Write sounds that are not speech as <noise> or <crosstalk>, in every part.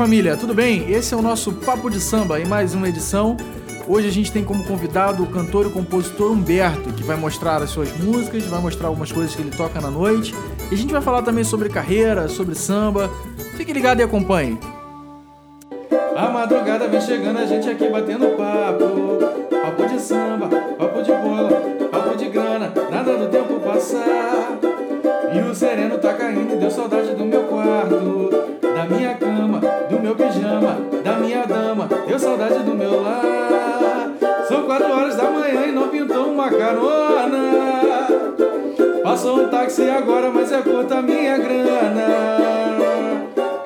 E família, tudo bem? Esse é o nosso Papo de Samba em mais uma edição. Hoje a gente tem como convidado o cantor e compositor Humberto, que vai mostrar as suas músicas, vai mostrar algumas coisas que ele toca na noite. E a gente vai falar também sobre carreira, sobre samba. Fique ligado e acompanhe. A madrugada vem chegando, a gente aqui batendo papo. Papo de samba, papo de bola, papo de grana, nada do tempo passar. E o sereno tá caindo e deu saudade do meu quarto, da minha cama, meu pijama, da minha dama, deu saudade do meu lar. São quatro horas da manhã e não pintou uma carona. Passou um táxi agora, mas é curta minha grana.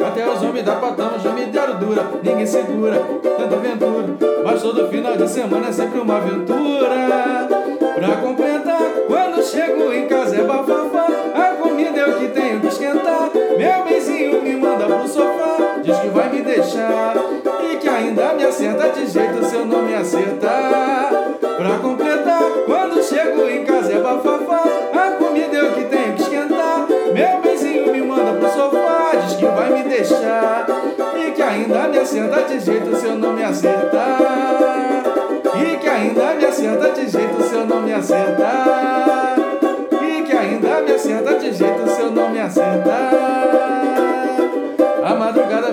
Até os homens da patão já me deram dura, ninguém segura, tanta aventura. Mas todo final de semana é sempre uma aventura. Pra completar, quando chego em casa é bafafá. Manda pro sofá, diz que vai me deixar. E que ainda me acerta de jeito se eu não me acertar. Pra completar, quando chego em casa é bafafá. A comida é o que tenho que esquentar. Meu benzinho me manda pro sofá, diz que vai me deixar. E que ainda me acerta de jeito se eu não me acertar. E que ainda me acerta de jeito se eu não me acertar. E que ainda me acerta de jeito se eu não me acertar.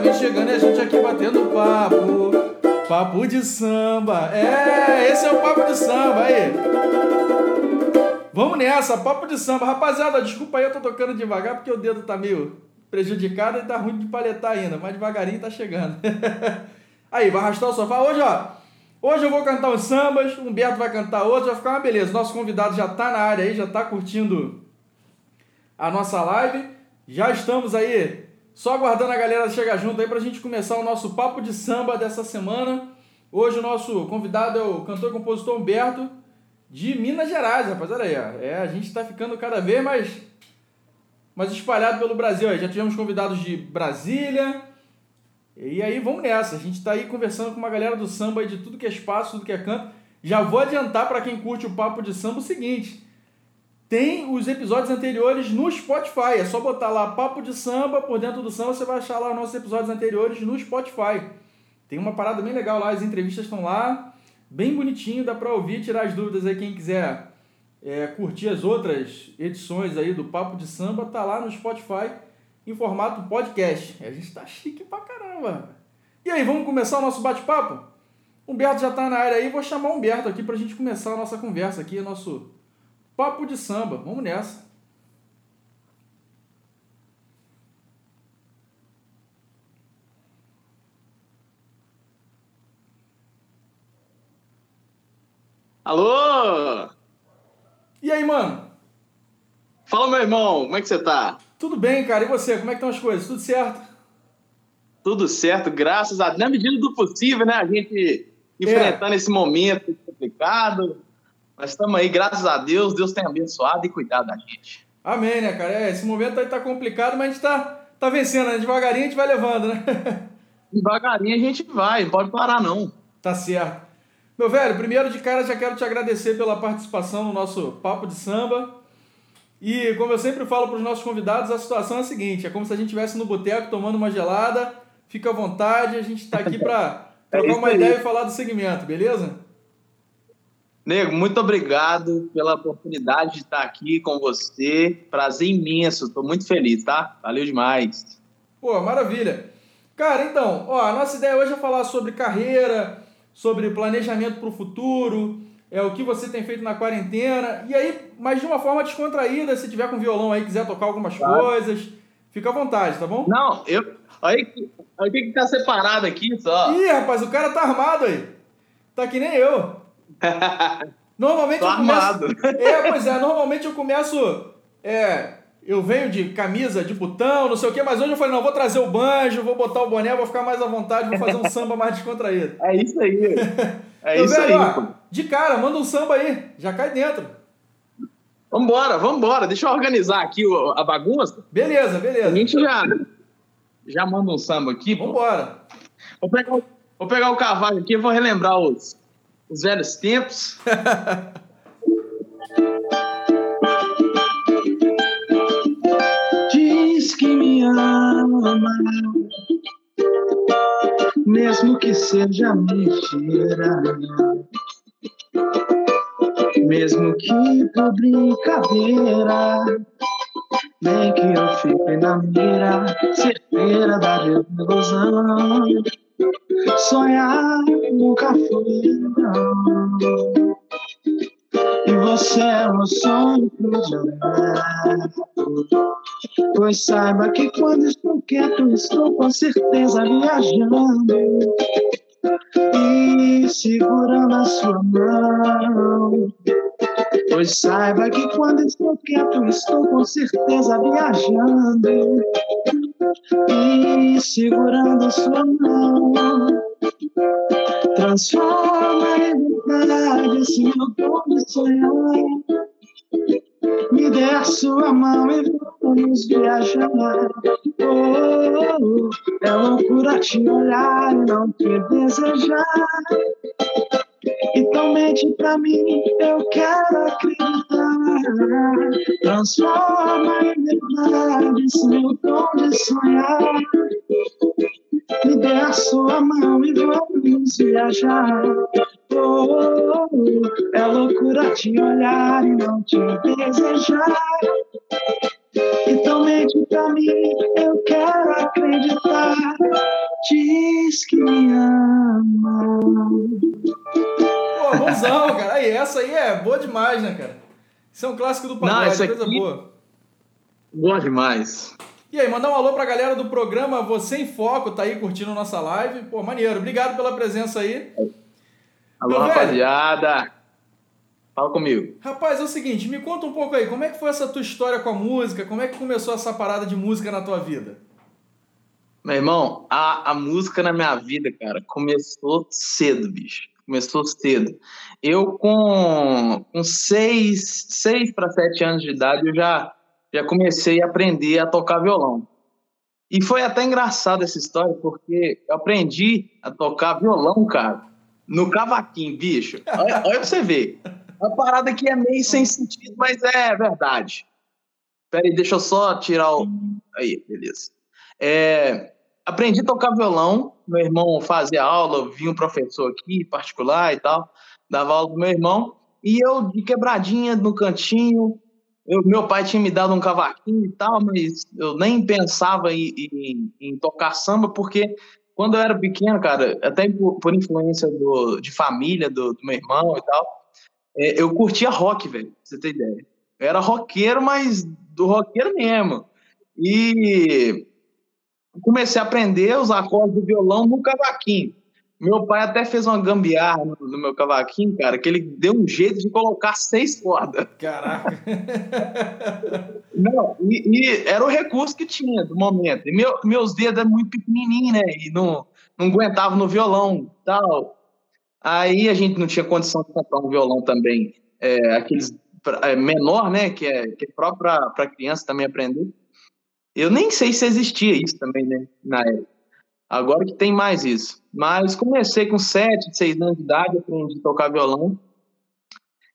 Vem chegando e a gente aqui batendo papo. Papo de samba. É, esse é o papo de samba aí. Vamos nessa, papo de samba. Rapaziada, desculpa aí, eu tô tocando devagar porque o dedo tá meio prejudicado e tá ruim de paletar ainda, mas devagarinho tá chegando. <laughs> aí, vai arrastar o sofá. Hoje, ó, hoje eu vou cantar os sambas, o Humberto vai cantar outro, vai ficar uma beleza. Nosso convidado já tá na área aí, já tá curtindo a nossa live. Já estamos aí só aguardando a galera chegar junto aí pra gente começar o nosso papo de samba dessa semana. Hoje o nosso convidado é o cantor e compositor Humberto de Minas Gerais, rapaziada aí, ó. É, a gente tá ficando cada vez mais mais espalhado pelo Brasil. Aí. Já tivemos convidados de Brasília. E aí vamos nessa. A gente tá aí conversando com uma galera do samba aí de tudo que é espaço, tudo que é canto. Já vou adiantar para quem curte o papo de samba o seguinte: tem os episódios anteriores no Spotify. É só botar lá Papo de Samba, por dentro do samba você vai achar lá nossos episódios anteriores no Spotify. Tem uma parada bem legal lá, as entrevistas estão lá, bem bonitinho, dá para ouvir, tirar as dúvidas aí quem quiser é, curtir as outras edições aí do Papo de Samba, tá lá no Spotify em formato podcast. A gente tá chique pra caramba. E aí, vamos começar o nosso bate-papo? Humberto já tá na área aí, vou chamar o Humberto aqui pra gente começar a nossa conversa aqui, nosso Papo de Samba. Vamos nessa. Alô? E aí, mano? Fala, meu irmão, como é que você tá? Tudo bem, cara. E você? Como é que estão as coisas? Tudo certo? Tudo certo, graças a Deus. Na medida do possível, né? A gente enfrentando é. esse momento complicado. Mas estamos aí, graças a Deus. Deus tem abençoado e cuidado da gente. Amém, né, cara? É, esse momento aí tá complicado, mas a gente tá, tá vencendo, né? Devagarinho a gente vai levando, né? <laughs> Devagarinho a gente vai, não pode parar, não. Tá certo. Meu velho, primeiro de cara já quero te agradecer pela participação no nosso Papo de Samba. E como eu sempre falo para os nossos convidados, a situação é a seguinte: é como se a gente estivesse no boteco tomando uma gelada. Fica à vontade, a gente está aqui para <laughs> trocar é uma ideia e falar do segmento, beleza? Nego, muito obrigado pela oportunidade de estar aqui com você. Prazer imenso, estou muito feliz, tá? Valeu demais. Pô, maravilha. Cara, então, ó, a nossa ideia hoje é falar sobre carreira, sobre planejamento para o futuro, é o que você tem feito na quarentena. E aí, mas de uma forma descontraída, se tiver com violão aí, quiser tocar algumas claro. coisas, fica à vontade, tá bom? Não, eu. Aí, aí tem que estar separado aqui só. Ih, rapaz, o cara tá armado aí. Tá que nem eu. <laughs> Normalmente Tô eu armado. começo. <laughs> É, pois é, normalmente eu começo. É, eu venho de camisa, de botão, não sei o quê, mas hoje eu falei, não, vou trazer o banjo, vou botar o boné, vou ficar mais à vontade, vou fazer um <laughs> samba mais descontraído. É isso aí. É isso velho, aí. Ó, de cara, manda um samba aí, já cai dentro. Vambora, vambora. Deixa eu organizar aqui a bagunça. Beleza, beleza. A gente já, já manda um samba aqui. Pô. Vambora. Vou pegar, vou pegar o cavalo aqui e vou relembrar os, os velhos tempos. <laughs> Diz que me ama, mesmo que seja mentira. Mesmo que por brincadeira, nem que eu fique na mira, certeira da ilusão. Sonhar nunca foi não. E você é um sonho predileto. Pois saiba que quando estou quieto, estou com certeza viajando e segurando a sua mão. Pois saiba que quando estou quieto, estou com certeza viajando e segurando a sua mão. Transforma em verdade esse meu de sonhar. Me dê a sua mão e vamos viajar. Oh, é loucura te olhar e não te desejar. Então mente pra mim, eu quero acreditar. Transforma em verdade esse meu dom de sonhar. Me dê a sua mão e vamos viajar. Oh, é loucura te olhar e não te desejar. Então mente pra mim, eu quero acreditar. Diz que me ama. Pô, bonzão, cara. Aí, essa aí é boa demais, né, cara? Isso é um clássico do pagode, Não, essa coisa aqui- boa. Boa demais. E aí, mandar um alô pra galera do programa Você em Foco, tá aí curtindo nossa live. Pô, maneiro. Obrigado pela presença aí. Alô, Meu velho. Fala comigo. Rapaz, é o seguinte, me conta um pouco aí, como é que foi essa tua história com a música? Como é que começou essa parada de música na tua vida? Meu irmão, a, a música na minha vida, cara, começou cedo, bicho. Começou cedo. Eu, com, com seis, seis para sete anos de idade, eu já, já comecei a aprender a tocar violão. E foi até engraçado essa história, porque eu aprendi a tocar violão, cara, no cavaquinho, bicho. Olha, olha pra você ver. <laughs> Uma parada que é meio sem sentido, mas é verdade. Peraí, deixa eu só tirar o. Aí, beleza. É, aprendi a tocar violão. Meu irmão fazia aula, vinha um professor aqui, particular e tal, dava aula pro meu irmão. E eu, de quebradinha no cantinho, eu- meu pai tinha me dado um cavaquinho e tal, mas eu nem pensava em, em- em tocar samba, porque quando eu era pequeno, cara, até por, por influência do- de família do, do meu irmão e tal, é, eu curtia rock, velho, pra você ter ideia. Eu era roqueiro, mas do roqueiro mesmo. E comecei a aprender os acordes do violão no cavaquinho. Meu pai até fez uma gambiarra no, meu cavaquinho, cara, que ele deu um jeito de colocar seis cordas. Caraca. <laughs> Não, e, e era o recurso que tinha do momento. E meu- meus dedos eram muito pequenininhos, né? E não, não aguentavam no violão tal. Aí a gente não tinha condição de comprar um violão também, é, aqueles é, menor, né? Que é, que é próprio para criança também aprender. Eu nem sei se existia isso também, né? Na época. Agora que tem mais isso. Mas comecei com 7, 6 anos de idade, aprendi a tocar violão.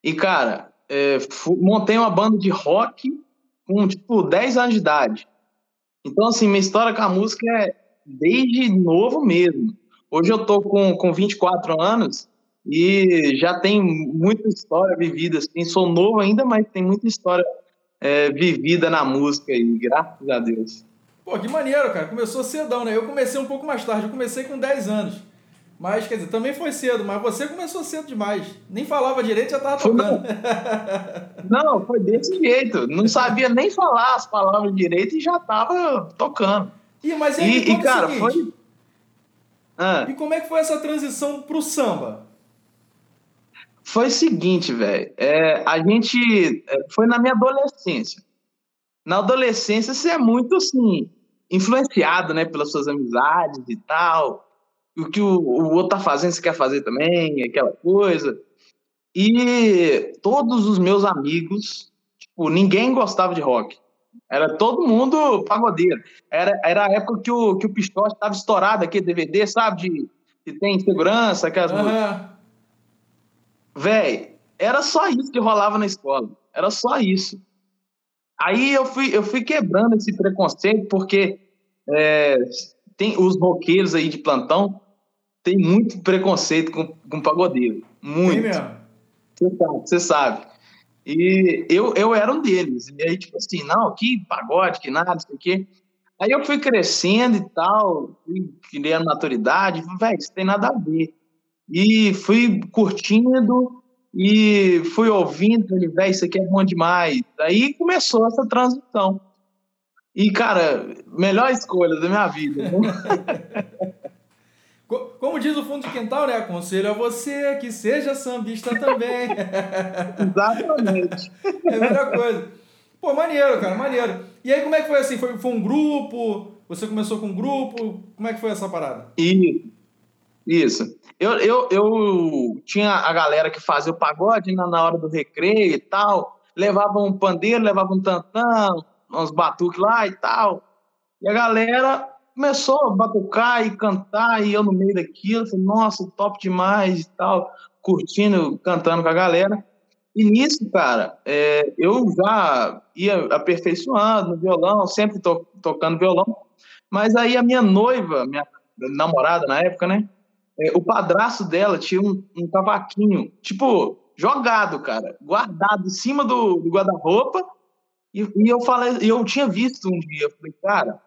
E, cara, é, montei uma banda de rock com, tipo, 10 anos de idade. Então, assim, minha história com a música é desde novo mesmo. Hoje eu tô com, com 24 anos e já tem muita história vivida, assim. Sou novo ainda, mas tem muita história é, vivida na música aí, graças a Deus. Pô, que maneiro, cara. Começou cedão, né? Eu comecei um pouco mais tarde, eu comecei com 10 anos. Mas, quer dizer, também foi cedo, mas você começou cedo demais. Nem falava direito, já tava tocando. <laughs> Não, foi desse jeito. Não sabia nem falar as palavras direito e já tava tocando. Ih, mas aí, E, e cara, seguinte, foi. Ah. E como é que foi essa transição pro samba? Foi o seguinte, velho. É, a gente. é, Foi na minha adolescência. Na adolescência, você é muito assim, influenciado, né, pelas suas amizades e tal. O que o, o outro tá fazendo, você quer fazer também, aquela coisa. E todos os meus amigos, tipo, ninguém gostava de rock. Era todo mundo pagodeiro. Era, era a época que o, que o Pistote estava estourado aqui, DVD, sabe? De, que tem segurança, aquelas músicas. Aham. Véi, era só isso que rolava na escola. Era só isso. Aí eu fui, eu fui quebrando esse preconceito, porque é, tem os roqueiros aí de plantão, tem muito preconceito com, com pagodeiro. Muito. Você sabe, você sabe. E eu, eu era um deles. E aí, tipo assim, não, que pagode, que nada, não sei o quê. Aí eu fui crescendo e tal, fui criando maturidade, velho, isso tem nada a ver. E fui curtindo e fui ouvindo, falei, velho, isso aqui é bom demais. Aí começou essa transição. E, cara, melhor escolha da minha vida. <laughs> Como diz o fundo de quintal, né? Aconselho a você que seja sambista também. <laughs> Exatamente. É a melhor coisa. Pô, maneiro, cara, maneiro. E aí, como é que foi assim? Foi, foi um grupo? Você começou com um grupo? Como é que foi essa parada? Isso. Isso. Eu, eu, eu tinha a galera que fazia o pagode na, na hora do recreio e tal. Levava um pandeiro, levava um tantã, uns batuques lá e tal. E a galera começou a batucar e cantar, e eu no meio daquilo, falei, nossa, top demais e tal, curtindo, cantando com a galera. E nisso, cara, é, eu já ia aperfeiçoando no violão, sempre to tocando violão, mas aí a minha noiva, minha namorada na época, né, é, o padrasto dela tinha um, um cavaquinho, tipo, jogado, cara, guardado em cima do, do guarda-roupa, e, e, eu falei, eu tinha visto um dia, eu falei, cara,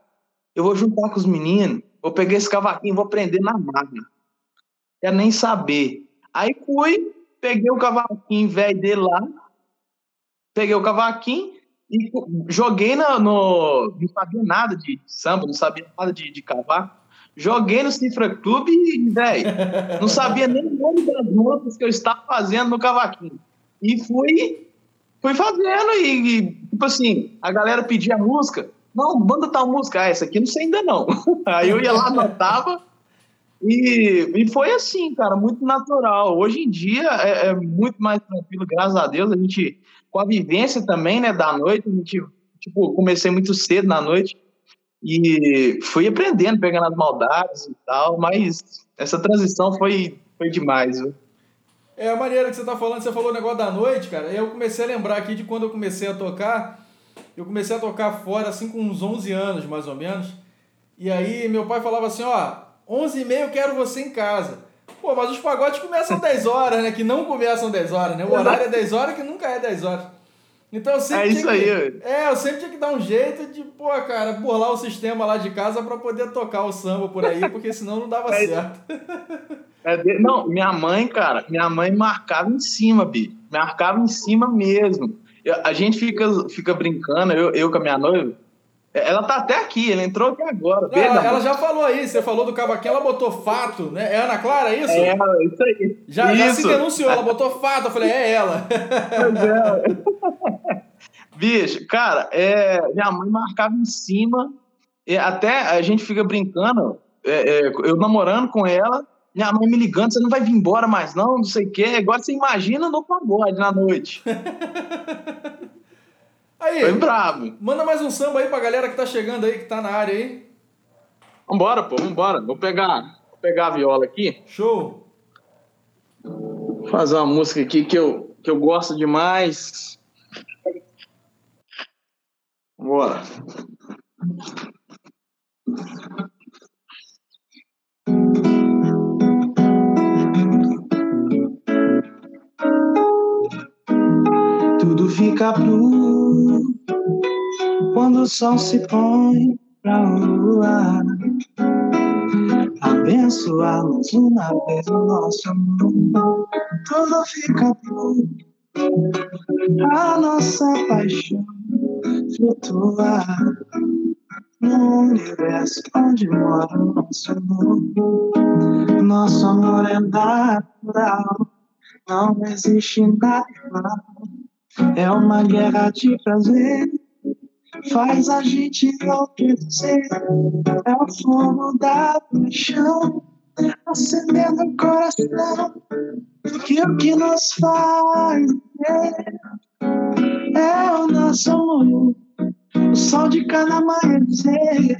eu vou juntar com os meninos, vou pegar esse cavaquinho, vou prender na marra. Quer nem saber. Aí fui, peguei o cavaquinho velho dele lá, peguei o cavaquinho e joguei no, não sabia nada de samba, não sabia nada de, de cavaco. Joguei no Cifra Clube e, velho, não sabia nem o nome das notas que eu estava fazendo no cavaquinho. E fui, fui fazendo e, e tipo assim, a galera pedia música, não, manda tal música. Ah, essa aqui não sei ainda não. <laughs> Aí eu ia lá, anotava. E, e foi assim, cara, muito natural. Hoje em dia é, é, muito mais tranquilo, graças a Deus. A gente, com a vivência também, né, da noite, a gente, tipo, comecei muito cedo na noite e fui aprendendo, pegando as maldades e tal, mas essa transição foi, foi demais, viu? É a maneira que você tá falando, você falou o negócio da noite, cara. Eu comecei a lembrar aqui de quando eu comecei a tocar eu comecei a tocar fora assim com uns 11 anos, mais ou menos. E aí meu pai falava assim, ó, 11 e meio eu quero você em casa. Pô, mas os pagodes começam 10 horas, né? Que não começam 10 horas, né? O horário é 10 horas que nunca é 10 horas. Então eu sempre é isso que, aí. É, eu sempre tinha que dar um jeito de, pô, cara, burlar o sistema lá de casa para poder tocar o samba por aí, porque <laughs> senão não dava é, certo. É não, minha mãe, cara, minha mãe marcava em cima, Bi. Marcava em cima mesmo. A gente fica, fica brincando, eu, eu com a minha noiva. Ela tá até aqui, ela entrou aqui agora. Não, ela, ela já falou aí, você falou do cavaquinho, ela botou fato, né? É Ana Clara, é isso? É, isso aí. Já, isso. já se denunciou, ela botou fato, eu falei, é ela. Pois é. <laughs> Bicho, cara, é, minha mãe marcava em cima, até a gente fica brincando, é, é, eu namorando com ela, minha mãe me ligando, você não vai vir embora mais não, não sei o quê. Agora você imagina no pagode na noite. <laughs> aí, Foi bravo. Manda mais um samba aí pra galera que tá chegando aí, que tá na área aí. Vambora, pô, vambora. Vou pegar, vou pegar a viola aqui. Show. Vou fazer uma música aqui que eu, que eu gosto demais. Vambora. Tudo fica blue quando o sol se põe pra lua. Abençoamos uma vez o nosso amor. Tudo fica blue. A nossa paixão flutua no universo onde mora o nosso amor. Nosso amor é natural, não existe nada. É uma guerra de prazer, faz a gente enlouquecer. É o fogo da paixão, acendendo o coração. Que o que nos faz é, é o nosso amor o sol de cada amanhecer.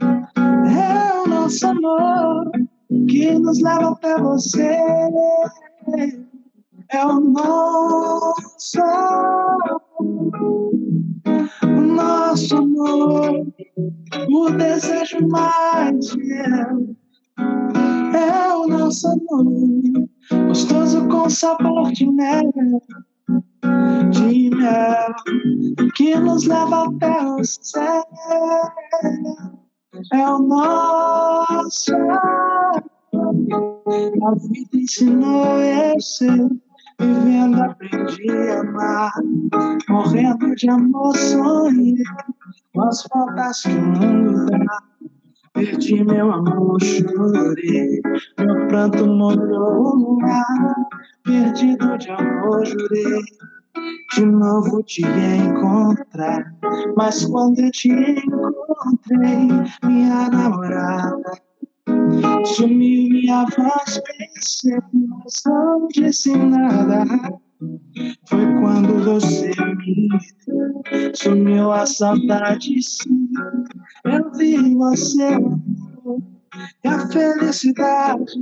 É o nosso amor que nos leva até você. É o nosso o nosso amor, o desejo mais fiel. É o nossa nuvem, gostoso com sabor de mel, de mel, que nos leva até o céu. É o nosso. A vida ensinou eu ser, vivendo aprendi a amar, morrendo de amor sonhei, com as faltas que dá. Perdi meu amor, chorei, meu pranto molhou o mar. Perdido de amor, jurei de novo te encontrar. Mas quando eu te encontrei, minha namorada, sumiu minha voz, pensei, mas não disse nada. Foi quando você me deu, sumiu a saudade, sim. Eu vi você e a felicidade.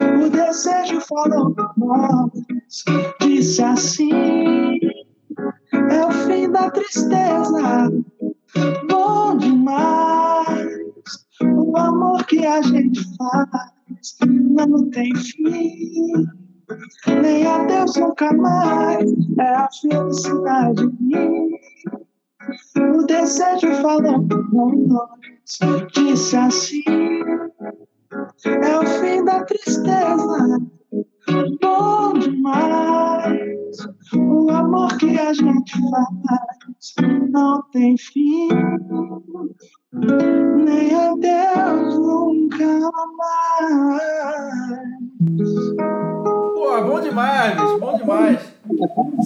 O desejo falou nós, disse assim: é o fim da tristeza, bom demais. O amor que a gente faz não tem fim nem adeus nunca mais, é a felicidade em mim. O desejo falou por nós, disse assim: é o fim da tristeza, bom demais. O amor que a gente faz não tem fim, nem adeus nunca mais. Pô, bom demais, bicho, bom demais.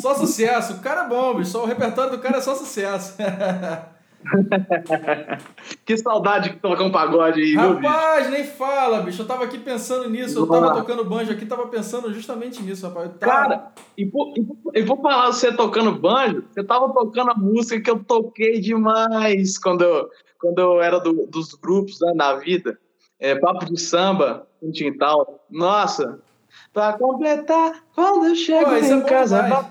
Só sucesso. O cara é bom, bicho. Só o repertório do cara é só sucesso. <laughs> que saudade que tocar um pagode aí, Rapaz, nem fala, bicho. Eu tava aqui pensando nisso. Eu tava tocando banjo aqui, tava pensando justamente nisso, rapaz. Tava... Cara, e por, e por falar você tocando banjo, você tava tocando a música que eu toquei demais quando eu, quando eu era do, dos grupos né, na vida. É, papo de samba, um tintal. Nossa, Pra completar, quando eu chego Pô, em é casa,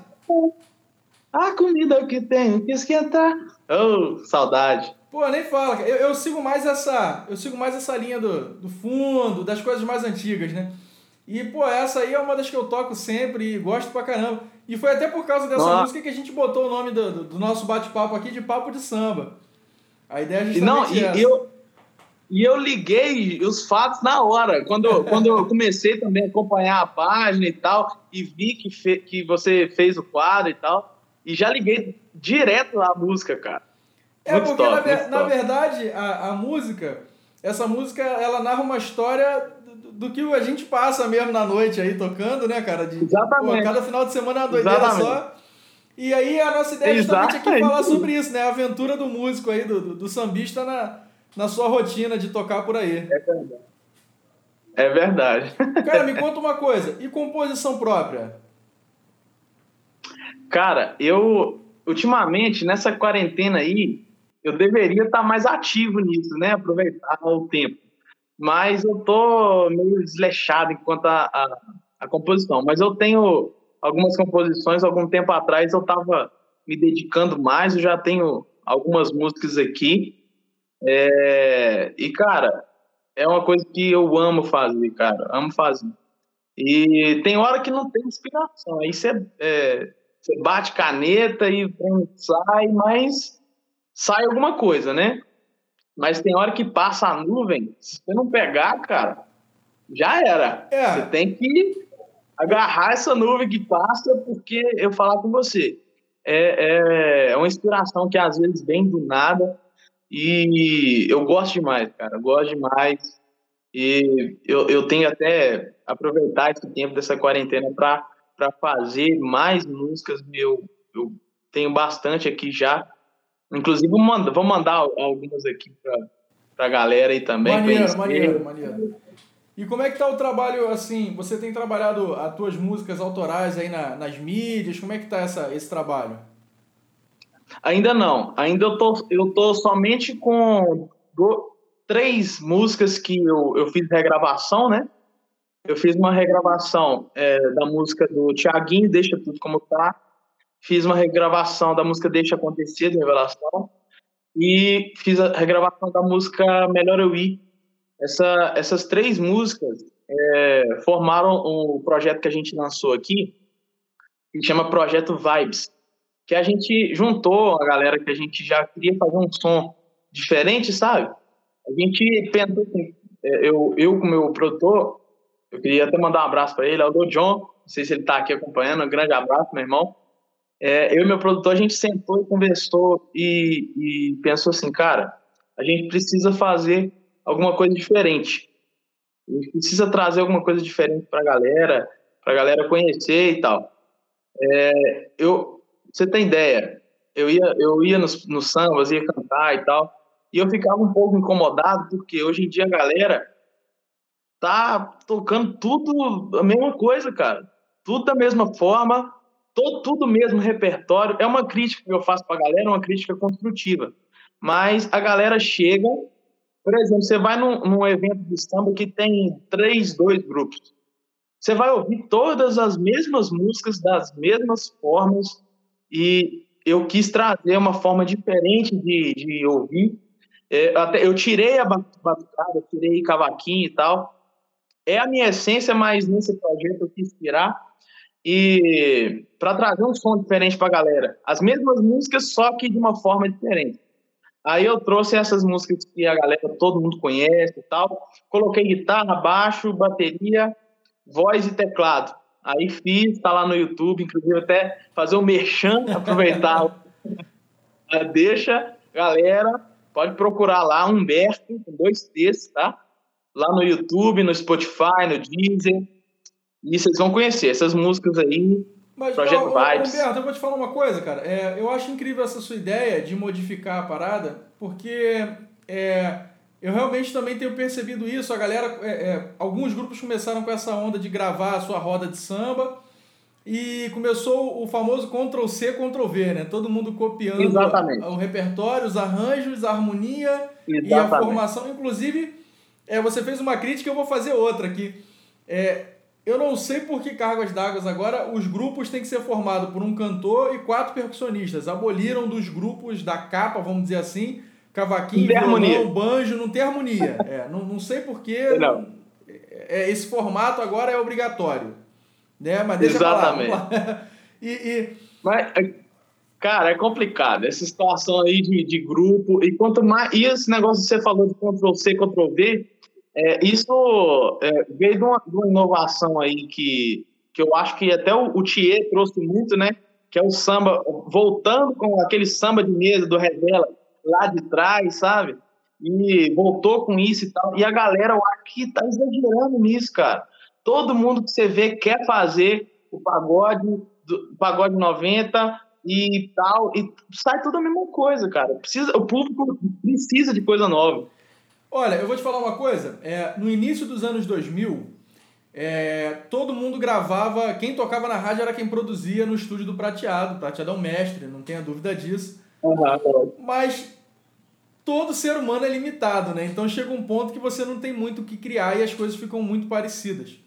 a comida que tenho que esquentar. Oh, saudade. Pô, nem fala. Eu, eu sigo mais essa, eu sigo mais essa linha do, do fundo, das coisas mais antigas, né? E, pô, essa aí é uma das que eu toco sempre e gosto pra caramba. E foi até por causa dessa Nossa. música que a gente botou o nome do, do, do nosso bate-papo aqui de Papo de Samba. A ideia é justamente Não, e. Eu, e eu liguei os fatos na hora. Quando, <laughs> quando eu comecei também a acompanhar a página e tal, e vi que, fe, que você fez o quadro e tal, e já liguei direto à música, cara. É, muito porque top, na, na verdade a, a música, essa música, ela narra uma história do, do, que a gente passa mesmo na noite aí tocando, né, cara? De, Exatamente. Pô, cada final de semana é uma doideira Exatamente. só. E aí a nossa ideia é justamente aqui falar sobre isso, né? A aventura do músico aí, do, do, do sambista na na sua rotina de tocar por aí. É verdade. É verdade. Cara, me conta uma coisa, e composição própria? Cara, eu ultimamente nessa quarentena aí, eu deveria estar mais ativo nisso, né? Aproveitar o tempo. Mas eu tô meio desleixado enquanto a, a, a composição. Mas eu tenho algumas composições, algum tempo atrás eu estava me dedicando mais, eu já tenho algumas músicas aqui é, e, cara, é uma coisa que eu amo fazer, cara. Amo fazer. E tem hora que não tem inspiração. Aí você, é, você bate caneta e sai, mas sai alguma coisa, né? Mas tem hora que passa a nuvem, se você não pegar, cara, já era. É. Você tem que agarrar essa nuvem que passa, porque eu falar com você. É, é, é uma inspiração que às vezes vem do nada e eu gosto demais, cara, eu gosto demais. E eu, eu tenho até aproveitar esse tempo dessa quarentena para fazer mais músicas. Eu, eu tenho bastante aqui já. Inclusive, vou mandar, algumas aqui para a galera aí também. Maneiro, maneiro, maneiro. E como é que tá o trabalho, assim, você tem trabalhado as tuas músicas autorais aí na, nas mídias, como é que tá essa, esse trabalho? Ainda não. Ainda eu tô, eu tô somente com do, três músicas que eu, eu fiz regravação, né? Eu fiz uma regravação é, da música do Tiaguinho, Deixa Tudo Como Tá. Fiz uma regravação da música Deixa Acontecer, de Revelação. E fiz a regravação da música Melhor Eu Ir, essa, essas três músicas é, formaram o projeto que a gente lançou aqui, que chama Projeto Vibes, que a gente juntou a galera que a gente já queria fazer um som diferente, sabe? A gente pensou assim, é, eu, eu com meu produtor, eu queria até mandar um abraço para ele, é o John, não sei se ele está aqui acompanhando, um grande abraço, meu irmão. É, eu e meu produtor, a gente sentou e conversou e, e pensou assim, cara, a gente precisa fazer alguma coisa diferente. A gente precisa trazer alguma coisa diferente para a galera, para a galera conhecer e tal. É, eu, você tem ideia? Eu ia, eu ia nos, nos sambas, ia cantar e tal, e eu ficava um pouco incomodado porque hoje em dia a galera tá tocando tudo a mesma coisa, cara. Tudo da mesma forma, todo, tudo mesmo repertório. É uma crítica que eu faço pra galera, é uma crítica construtiva. Mas a galera chega, por exemplo, você vai num, num evento de samba que tem três, dois grupos. Você vai ouvir todas as mesmas músicas, das mesmas formas, e eu quis trazer uma forma diferente de, de ouvir. É, até, eu tirei a batucada, tirei cavaquinho e tal. É a minha essência, mas nesse projeto eu quis tirar e para trazer um som diferente para a galera. As mesmas músicas, só que de uma forma diferente. Aí eu trouxe essas músicas que a galera, todo mundo conhece e tal. Coloquei guitarra, baixo, bateria, voz e teclado. Aí fiz, tá lá no YouTube, inclusive até fazer um merchan, <laughs> aproveitar. Deixa, galera, pode procurar lá, Humberto, com dois T's, tá? Lá no YouTube, no Spotify, no Deezer. E vocês vão conhecer essas músicas aí. Mas, Projeto ó, Vibes. Humberto, eu vou te falar uma coisa, cara. É, eu acho incrível essa sua ideia de modificar a parada, porque é, eu realmente também tenho percebido isso. A galera, é, é, alguns grupos começaram com essa onda de gravar a sua roda de samba e começou o famoso Ctrl C, Ctrl V, né? Todo mundo copiando o repertório, os arranjos, a harmonia Exatamente. e a formação. Inclusive, é, você fez uma crítica, eu vou fazer outra aqui. É, eu não sei por que Cargas d'Água agora os grupos têm que ser formados por um cantor e quatro percussionistas. Aboliram dos grupos da capa, vamos dizer assim, cavaquinho, violão, banjo, não tem harmonia. <laughs> É, não, não sei por que é, esse formato agora é obrigatório. Né? Mas deixa Exatamente. Lá, <laughs> e, e... Mas, é, cara, é complicado. Essa situação aí de, de grupo. E quanto mais. E esse negócio que você falou de Ctrl C, Ctrl V é, isso é, veio de uma, de uma, inovação aí que, que eu acho que até o, o Thier trouxe muito, né? Que é o samba, voltando com aquele samba de mesa do Revela lá de trás, sabe? E voltou com isso e tal. E a galera, eu acho que tá exagerando nisso, cara. Todo mundo que você vê quer fazer o pagode, do, pagode 90 e tal, e sai tudo a mesma coisa, cara. Precisa, o público precisa de coisa nova. Olha, eu vou te falar uma coisa. É, no início dos anos 2000, é, todo mundo gravava. Quem tocava na rádio era quem produzia no estúdio do Prateado. O Prateado é um mestre, não tenha dúvida disso. Uhum. Mas todo ser humano é limitado, né? Então chega um ponto que você não tem muito o que criar e as coisas ficam muito parecidas.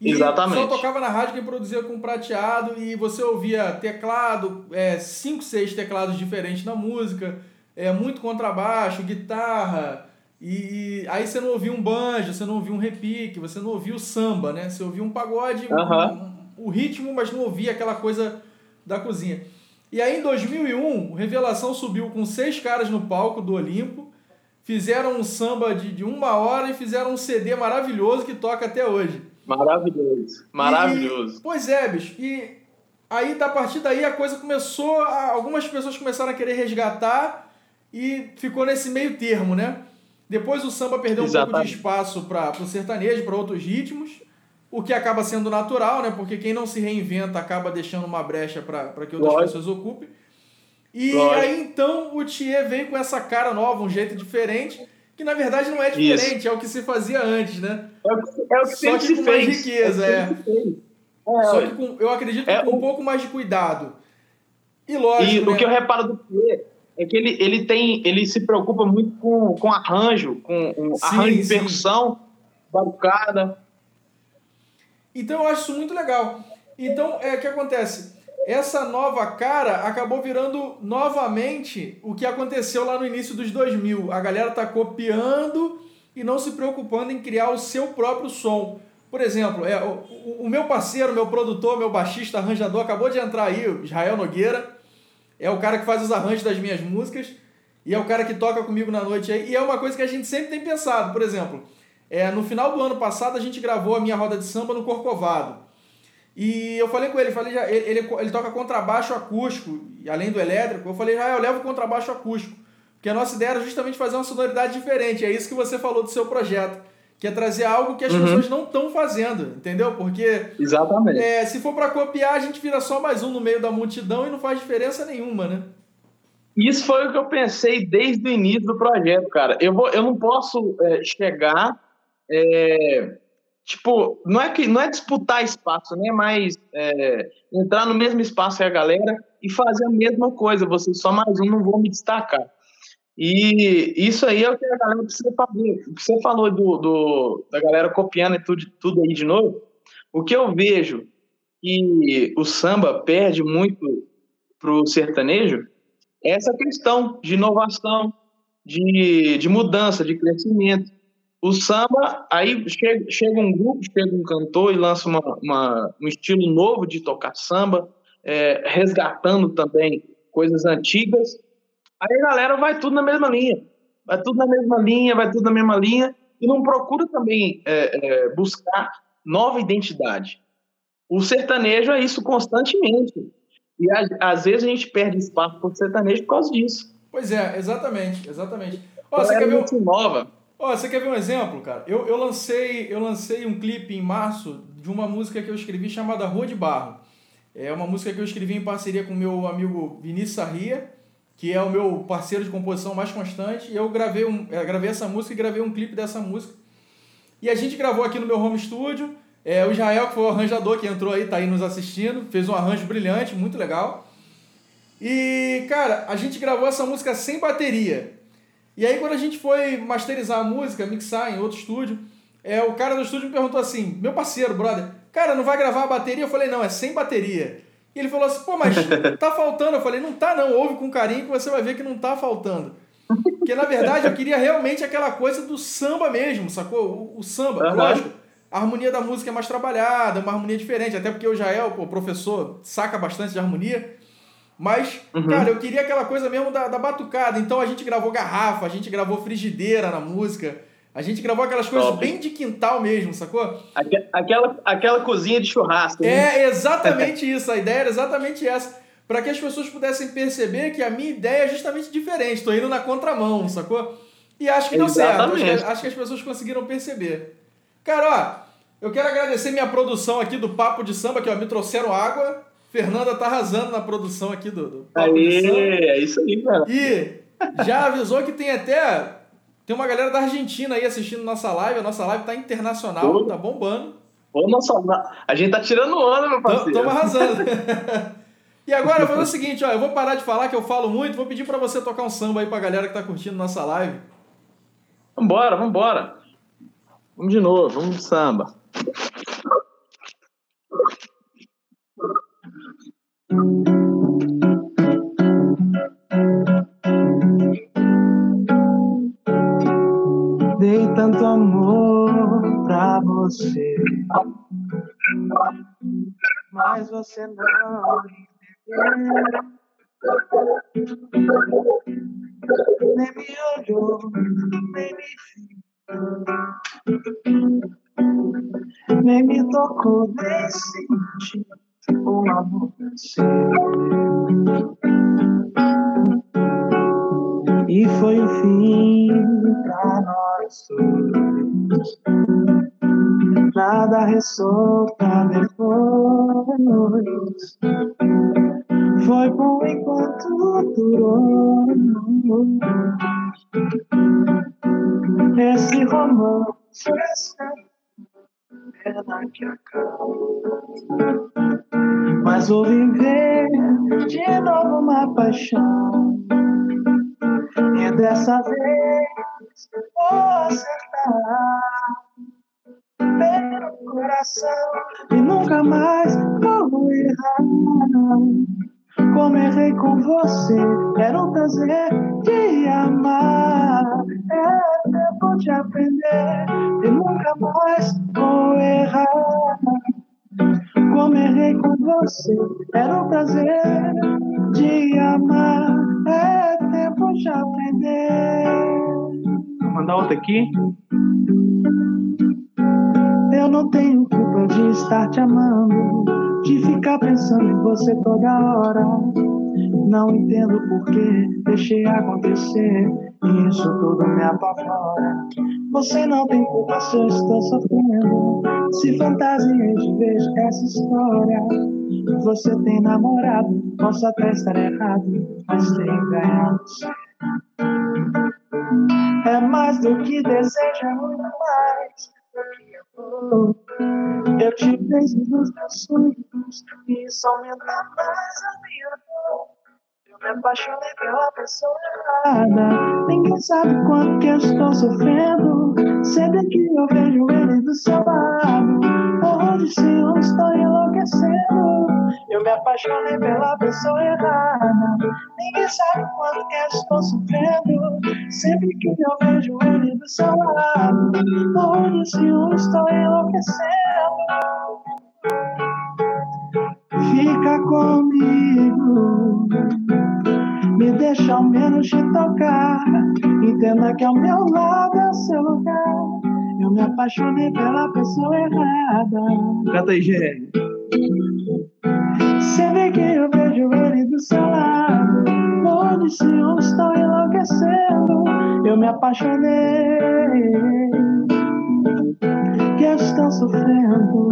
E Exatamente. só tocava na rádio quem produzia com prateado e você ouvia teclado, é, cinco, seis teclados diferentes na música, é, muito contrabaixo, guitarra, e, aí você não ouvia um banjo, você não ouvia um repique, você não ouvia o samba, né? Você ouvia um pagode, um, o ritmo, mas não ouvia aquela coisa da cozinha. E aí em 2001, o Revelação subiu com seis caras no palco do Olimpo, fizeram um samba de, de uma hora e fizeram um CD maravilhoso que toca até hoje. Maravilhoso, maravilhoso. E, pois é, bicho. E aí, a partir daí, a coisa começou. A, algumas pessoas começaram a querer resgatar e ficou nesse meio termo, né? Depois o samba perdeu um pouco de espaço para o sertanejo, para outros ritmos, o que acaba sendo natural, né? Porque quem não se reinventa acaba deixando uma brecha para que outras Lógico. pessoas ocupem. E Lógico. aí então o Thier veio com essa cara nova, um jeito diferente, que na verdade não é diferente, Isso. é o que se fazia antes, né? É o que, é o que Só que com fez. mais riqueza, é. é. Só que com, eu acredito é que com um pouco mais de cuidado. E lógico. E né? o que eu reparo do Thier é que ele, ele tem ele se preocupa muito com, com arranjo, com sim, arranjo de percussão, barucada. Então eu acho isso muito legal. Então, é o que acontece? Essa nova cara acabou virando novamente o que aconteceu lá no início dos 2000. A galera tá copiando e não se preocupando em criar o seu próprio som. Por exemplo, é, o, o meu parceiro, meu produtor, meu baixista, arranjador, acabou de entrar aí, Israel Nogueira, é o cara que faz os arranjos das minhas músicas e é o cara que toca comigo na noite aí. E é uma coisa que a gente sempre tem pensado. Por exemplo, é, no final do ano passado a gente gravou a minha roda de samba no Corcovado. E eu falei com ele, falei, já, ele, ele, ele toca contrabaixo acústico, e além do elétrico, eu falei, ah, eu levo contrabaixo acústico. Porque a nossa ideia era justamente fazer uma sonoridade diferente. É isso que você falou do seu projeto. Que é trazer algo que as uhum. pessoas não estão fazendo, entendeu? Porque. Exatamente. É, se for para copiar, a gente vira só mais um no meio da multidão e não faz diferença nenhuma, né? Isso foi o que eu pensei desde o início do projeto, cara. Eu, vou, eu não posso é, chegar. É, tipo, não é que não é disputar espaço, né? Mas é, entrar no mesmo espaço que a galera e fazer a mesma coisa. Você só mais um, não vou me destacar. E isso aí é o que a galera precisa fazer. Você falou do, do, da galera copiando tudo, tudo aí de novo. O que eu vejo que o samba perde muito pro sertanejo é essa questão de inovação, de, de mudança, de crescimento. O samba, aí chega, chega um grupo, chega um cantor e lança uma, uma um estilo novo de tocar samba, é, resgatando também coisas antigas Aí a galera vai tudo na mesma linha. Vai tudo na mesma linha, vai tudo na mesma linha. E não procura também é, é, buscar nova identidade. O sertanejo é isso constantemente. E às vezes a gente perde espaço por sertanejo por causa disso. Pois é, exatamente, exatamente. Ó, você quer ver um... nova. Ó, você quer ver um exemplo, cara? Eu, eu, lancei, eu lancei um clipe em março de uma música que eu escrevi chamada Rua de Barro. É uma música que eu escrevi em parceria com meu amigo Vinícius Sarria que é o meu parceiro de composição mais constante. E eu gravei, um, eu gravei essa música e gravei um clipe dessa música. E a gente gravou aqui no meu home studio. É, o Israel, que foi o arranjador que entrou aí, tá aí nos assistindo, fez um arranjo brilhante, muito legal. E, cara, a gente gravou essa música sem bateria. E aí, quando a gente foi masterizar a música, mixar em outro estúdio, é, o cara do estúdio me perguntou assim: meu parceiro, brother, cara, não vai gravar a bateria? Eu falei: não, é sem bateria. E ele falou assim, pô, mas <laughs> tá faltando. Eu falei, não tá não, ouve com carinho que você vai ver que não tá faltando. Porque, na verdade, eu queria realmente aquela coisa do samba mesmo, sacou? O, o samba, uhum. lógico. A harmonia da música é mais trabalhada, uma harmonia diferente, até porque o Jael, o professor, saca bastante de harmonia. Mas, uhum. cara, eu queria aquela coisa mesmo da, da batucada. Então a gente gravou garrafa, a gente gravou frigideira na música. A gente gravou aquelas coisas Top. bem de quintal mesmo, sacou? Aquela, aquela cozinha de churrasco. Né? É exatamente <laughs> isso. A ideia era exatamente essa. Para que as pessoas pudessem perceber que a minha ideia é justamente diferente. Estou indo na contramão, sacou? E acho que deu exatamente. certo. Acho que, acho que as pessoas conseguiram perceber. Cara, ó, eu quero agradecer minha produção aqui do Papo de Samba, que ó, me trouxeram água. Fernanda tá arrasando na produção aqui do, do Papo Aê, de Samba. É isso aí, cara. E já avisou que tem até tem uma galera da Argentina aí assistindo nossa live. A nossa live tá internacional, Pô. tá bombando. Ô, nossa, a gente tá tirando onda, meu parceiro. Estamos arrasando. <laughs> e agora, eu vou fazer o seguinte, ó. Eu vou parar de falar que eu falo muito. Vou pedir para você tocar um samba aí pra galera que tá curtindo nossa live. Vambora, vambora. Vamos de novo, vamos de samba. Tanto amor pra você, mas você não entendeu. Nem me olhou, nem me viu, nem me tocou, nem sentiu o amor seu. E foi o fim pra nós Nada ressoa depois. Foi bom enquanto durou. Esse romance é pena que acaba. Mas vou viver de novo uma paixão. E dessa vez vou acertar pelo coração e nunca mais vou errar. Como errei com você, era um prazer te amar. É tempo de aprender e nunca mais vou errar. Como errei com você, era um prazer de amar. É tempo de aprender. Mandar outra aqui. Eu não tenho culpa de estar te amando, de ficar pensando em você toda hora. Não entendo por que deixei acontecer, e isso tudo me apavora. Você não tem culpa se eu estou sofrendo, se fantasiei de ver essa história. Você tem namorado, posso até estar errado, mas tem ganhado É mais do que deseja, muito mais eu te vejo nos meus sonhos e isso aumenta mais a minha. Eu me apaixonei pela pessoa errada. Ninguém sabe quanto que eu estou sofrendo. Sempre que eu vejo ele do seu lado, onde se eu estou enlouquecendo. Eu me apaixonei pela pessoa errada. Ninguém sabe quanto que eu estou sofrendo. Sempre que eu vejo ele do seu lado, onde se eu estou enlouquecendo. Fica comigo, deixa ao menos te tocar. Entenda que ao meu lado é o seu lugar. Eu me apaixonei pela pessoa errada. Canta aí, Gê. Sempre que eu vejo ele do seu lado, onde se eu estou enlouquecendo, eu me apaixonei. Que eu estou sofrendo.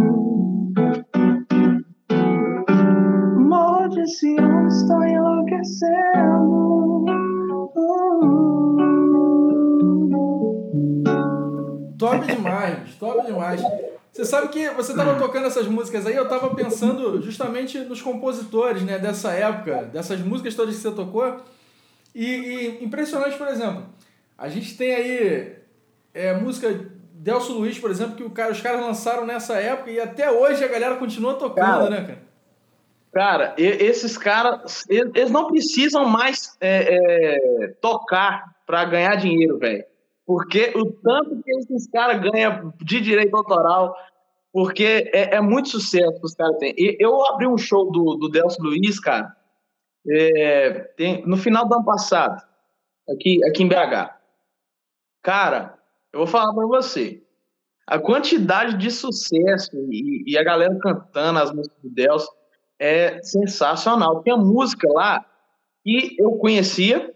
Se eu estou enlouquecendo. Top demais, top demais. Você sabe que você estava tocando essas músicas aí, eu estava pensando justamente nos compositores né, dessa época, dessas músicas todas que você tocou. E, e impressionante, por exemplo, a gente tem aí é, música Delcio Luiz, por exemplo, que o cara, os caras lançaram nessa época e até hoje a galera continua tocando, Cara, né, cara? Cara, esses caras, eles não precisam mais é, é, tocar pra ganhar dinheiro, velho. Porque o tanto que esses caras ganham de direito autoral, porque é, é muito sucesso que os caras têm. E eu abri um show do, do Delcio Luiz, cara, é, tem- no final do ano passado, aqui, aqui em BH. Cara, eu vou falar pra você. A quantidade de sucesso e, e a galera cantando as músicas do Delcio é sensacional. Tinha música lá que eu conhecia,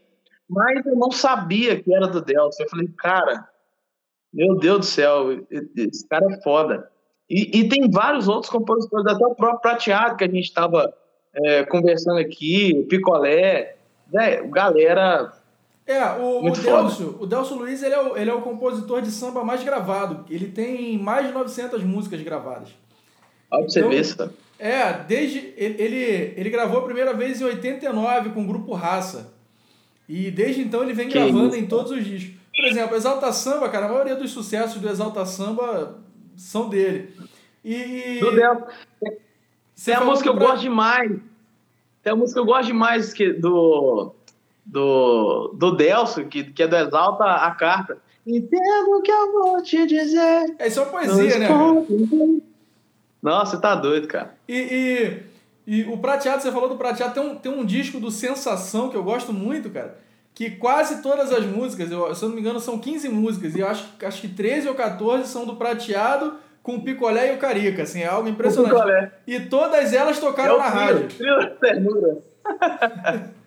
mas eu não sabia que era do Delcio. Eu falei, cara, meu Deus do céu, esse cara é foda. E, e tem vários outros compositores, até o próprio Prateado, que a gente estava conversando aqui, o Picolé, né, galera É, o, o. Delcio, o Delcio Luiz ele é o, ele é o compositor de samba mais gravado. Ele tem mais de 900 músicas gravadas. Olha pra você Então- ver? É, desde. Ele, ele, ele gravou a primeira vez em 89 com o grupo Raça. E desde então ele vem Que gravando isso, em todos os discos. Por exemplo, Exalta Samba, cara, a maioria dos sucessos do Exalta Samba são dele. E. Você Tem a música que eu pra- gosto demais. Tem a música que eu gosto demais que, do, do, do Delcio, que, que é do Exalta a Carta. Entendo o que eu vou te dizer. É, não poesia, né? Nossa, você tá doido, cara. E, e, e o Prateado, você falou do Prateado, tem um, tem um disco do Sensação que eu gosto muito, cara. Que quase todas as músicas, eu, se eu não me engano, são 15 músicas. E eu acho, acho que 13 ou 14 são do Prateado com o Picolé e o Carica. Assim, é algo impressionante. E todas elas É tocaram o na trio, rádio. trio da ternura. <laughs>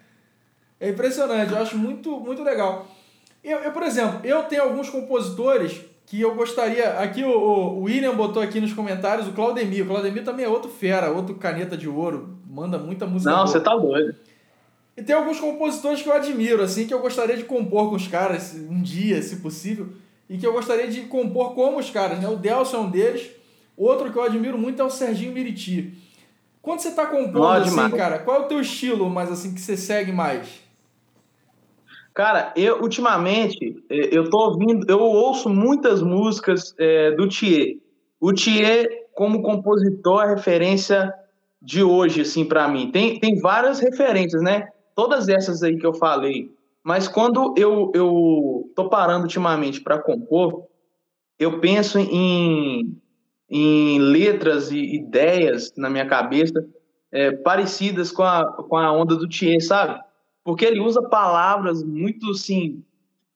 É impressionante, eu acho muito, muito legal. Eu, eu, por exemplo, eu tenho alguns compositores que eu gostaria. Aqui o, o William botou aqui nos comentários o Claudemir. O Claudemir também é outro fera, outro caneta de ouro. Manda muita música. Não, boa. você tá doido. E tem alguns compositores que eu admiro, assim, que eu gostaria de compor com os caras um dia, se possível, e que eu gostaria de compor como os caras, né? O Delcio é um deles. Outro que eu admiro muito é o Serginho Miriti. Quando você tá compondo, Ó, assim, demais. cara, qual é o teu estilo, mais assim, que você segue mais? Cara, eu ultimamente eh, eu tô ouvindo, eu ouço muitas músicas eh, do Thier. O Thier, como compositor, é referência de hoje, assim, para mim. Tem, tem várias referências, né? Todas essas aí que eu falei Mas quando eu, eu tô parando ultimamente para compor, eu penso em, em letras e ideias na minha cabeça é, parecidas com a, com a onda do Thier, sabe? Porque ele usa palavras muito, assim,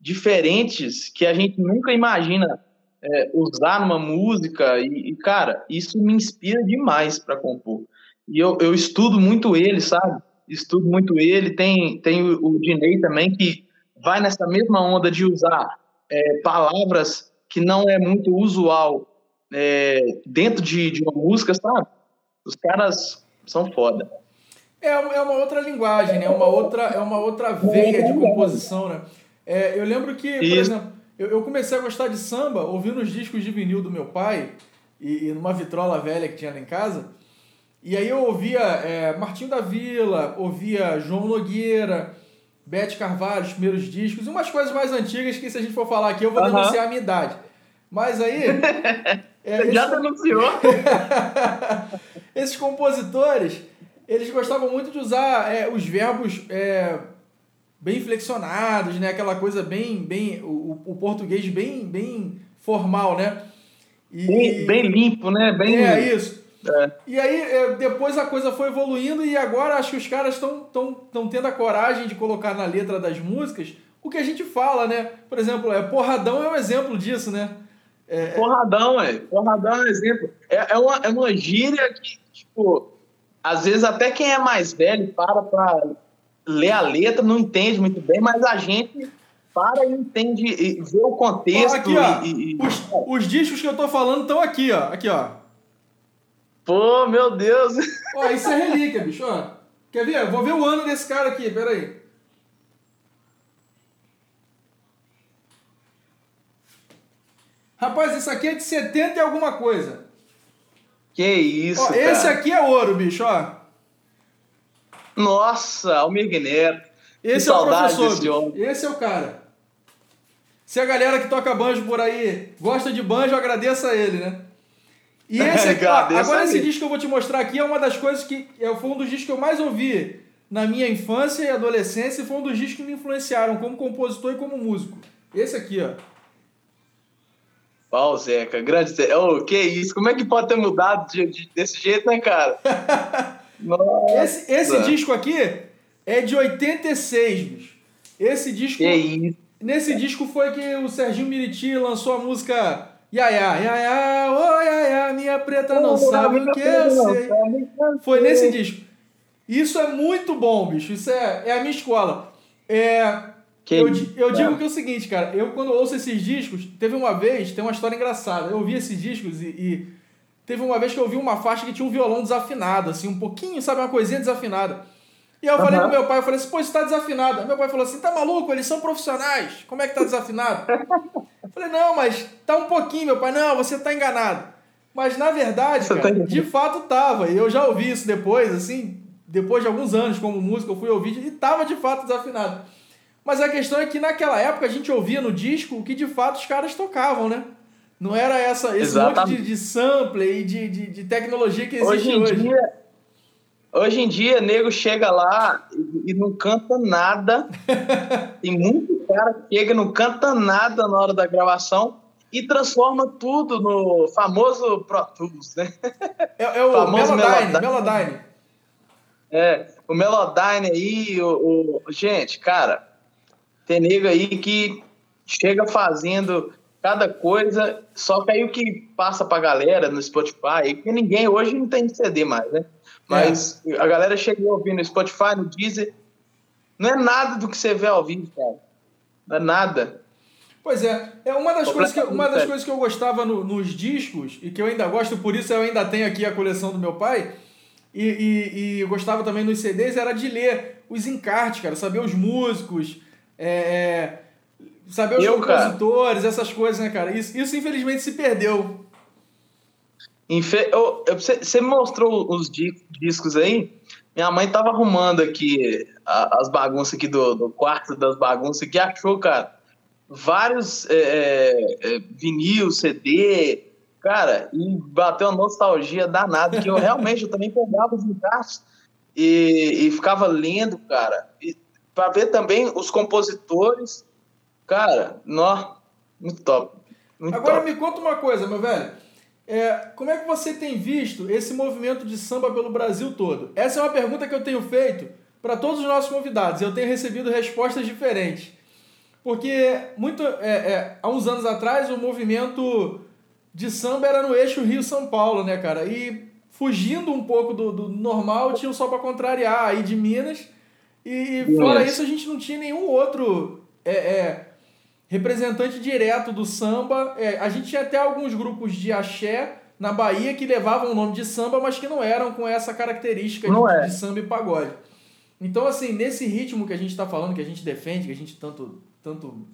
diferentes que a gente nunca imagina é, usar numa música. E, e, cara, isso me inspira demais para compor. E eu, eu estudo muito ele, sabe? Estudo muito ele. Tem, tem o, Dinei também, que vai nessa mesma onda de usar é, palavras que não é muito usual é, dentro de, de uma música, sabe? Os caras são foda. É, é uma outra linguagem, né? É uma outra, é uma outra veia de composição, né? É, eu lembro que, por Isso. exemplo, eu, eu, comecei a gostar de samba ouvindo os discos de vinil do meu pai e, e numa vitrola velha que tinha lá em casa. E aí eu ouvia é, Martinho da Vila, ouvia João Nogueira, Bete Carvalho, os primeiros discos, e umas coisas mais antigas que se a gente for falar aqui eu vou uhum. denunciar a minha idade. Mas aí. <laughs> É, Já denunciou? <laughs> esses compositores, eles gostavam muito de usar é, os verbos é, bem flexionados, né? Aquela coisa bem, bem o, o português bem, bem formal, né? E, bem, bem limpo, né? Bem... É isso. É. E aí, é, depois a coisa foi evoluindo e agora acho que os caras estão tendo a coragem de colocar na letra das músicas o que a gente fala, né? Por exemplo, é, Porradão é um exemplo disso, né? É, é, porradão, é. Porradão é um exemplo. É, é, uma, é uma gíria que, tipo, às vezes até quem é mais velho para pra ler a letra, não entende muito bem, mas a gente para e entende, e vê o contexto. Ó, aqui, ó, e, e... Os, os discos que eu tô falando estão aqui, ó. Aqui, ó. Pô, meu Deus. Ó, isso é relíquia, bicho, ó. Quer ver? Eu vou ver o ano desse cara aqui, peraí. Rapaz, isso aqui é de 70 e alguma coisa. Que isso, ó, Esse aqui é ouro, bicho, ó. Nossa, Almir Neto. Esse é o professor. Esse é o cara. Se a galera que toca banjo por aí gosta de banjo, agradeça a ele, né? E <laughs> esse aqui, agora esse disco que eu vou te mostrar aqui é uma das coisas que é, foi um dos discos que eu mais ouvi na minha infância e adolescência e foi um dos discos que me influenciaram como compositor e como músico. Esse aqui, ó. Pau, Zeca, grande Zeca. Oh, que isso? Como é que pode ter mudado de, de, desse jeito, né, cara? <laughs> esse, esse disco aqui é de 86, bicho. Esse disco. Que isso? Nesse disco foi que o Serginho Miriti lançou a música Yaya, Yaya, oh Yaya, minha preta não oh, sabe o que eu sei. Foi nesse disco. Isso é muito bom, bicho. Isso é, é a minha escola. É, que eu, eu digo que é o seguinte, cara, eu quando ouço esses discos, teve uma vez, tem uma história engraçada, eu ouvi esses discos e, e, teve uma vez que eu ouvi uma faixa que tinha um violão desafinado, assim, um pouquinho, sabe, uma coisinha desafinada. E eu uhum. falei pro meu pai, eu falei assim, pô, isso tá desafinado. Aí meu pai falou assim, tá maluco? Eles são profissionais, como é que tá desafinado? eu falei, não, mas tá um pouquinho, meu pai, não, você tá enganado. Mas na verdade, cara, tá de fato tava, e eu já ouvi isso depois, assim, depois de alguns anos como músico, eu fui ouvir e tava de fato desafinado. Mas a questão é que naquela época a gente ouvia no disco o que de fato os caras tocavam, né? Não era essa, esse Exatamente. monte de, de sample e de, de, de, tecnologia que existe hoje. Em Dia, hoje em dia, nego chega lá e, e não canta nada. <laughs> Tem muito cara que chega e não canta nada na hora da gravação e transforma tudo no famoso Pro Tools, né? É, é o famoso Melodyne, Melodyne. Melodyne. É, o Melodyne aí, o, o... gente, cara, tem nego aí que chega fazendo cada coisa, só que aí o que passa pra galera no Spotify, porque ninguém hoje não tem CD mais, né? Mas é. a galera chega ouvindo no Spotify, no Deezer, não é nada do que você vê ao vivo, cara. Não é nada. Pois é, é uma das, coisas que, uma das coisas que eu gostava no, nos discos, e que eu ainda gosto, por isso eu ainda tenho aqui a coleção do meu pai, e, e, e gostava também nos CDs, era de ler os encartes, cara, saber os músicos, é, é, saber os eu, compositores, cara, essas coisas, né, cara? Isso, isso infelizmente se perdeu. Infe... Você mostrou os discos aí? Minha mãe tava arrumando aqui as bagunças aqui do, do quarto das bagunças que achou, cara, vários é, é, é vinil, CD, cara, e bateu uma nostalgia danada, que eu <laughs> realmente eu também pegava os encartes e, e ficava lendo, cara. E para ver também os compositores. Cara, nó, muito top. Muito Agora top. me conta uma coisa, meu velho. É, como é que você tem visto esse movimento de samba pelo Brasil todo? Essa é uma pergunta que eu tenho feito para todos os nossos convidados. Eu tenho recebido respostas diferentes. Porque muito, é, é, há uns anos atrás o movimento de samba era no eixo Rio-São Paulo, né, cara? E fugindo um pouco do, do normal, tinha só para contrariar aí de Minas. E fora isso, a gente não tinha nenhum outro é, é, representante direto do samba. É, a gente tinha até alguns grupos de axé na Bahia que levavam o nome de samba, mas que não eram com essa característica de, é. de, samba e pagode. Então, assim, nesse ritmo que a gente está falando, que a gente defende, que a gente tanto, tanto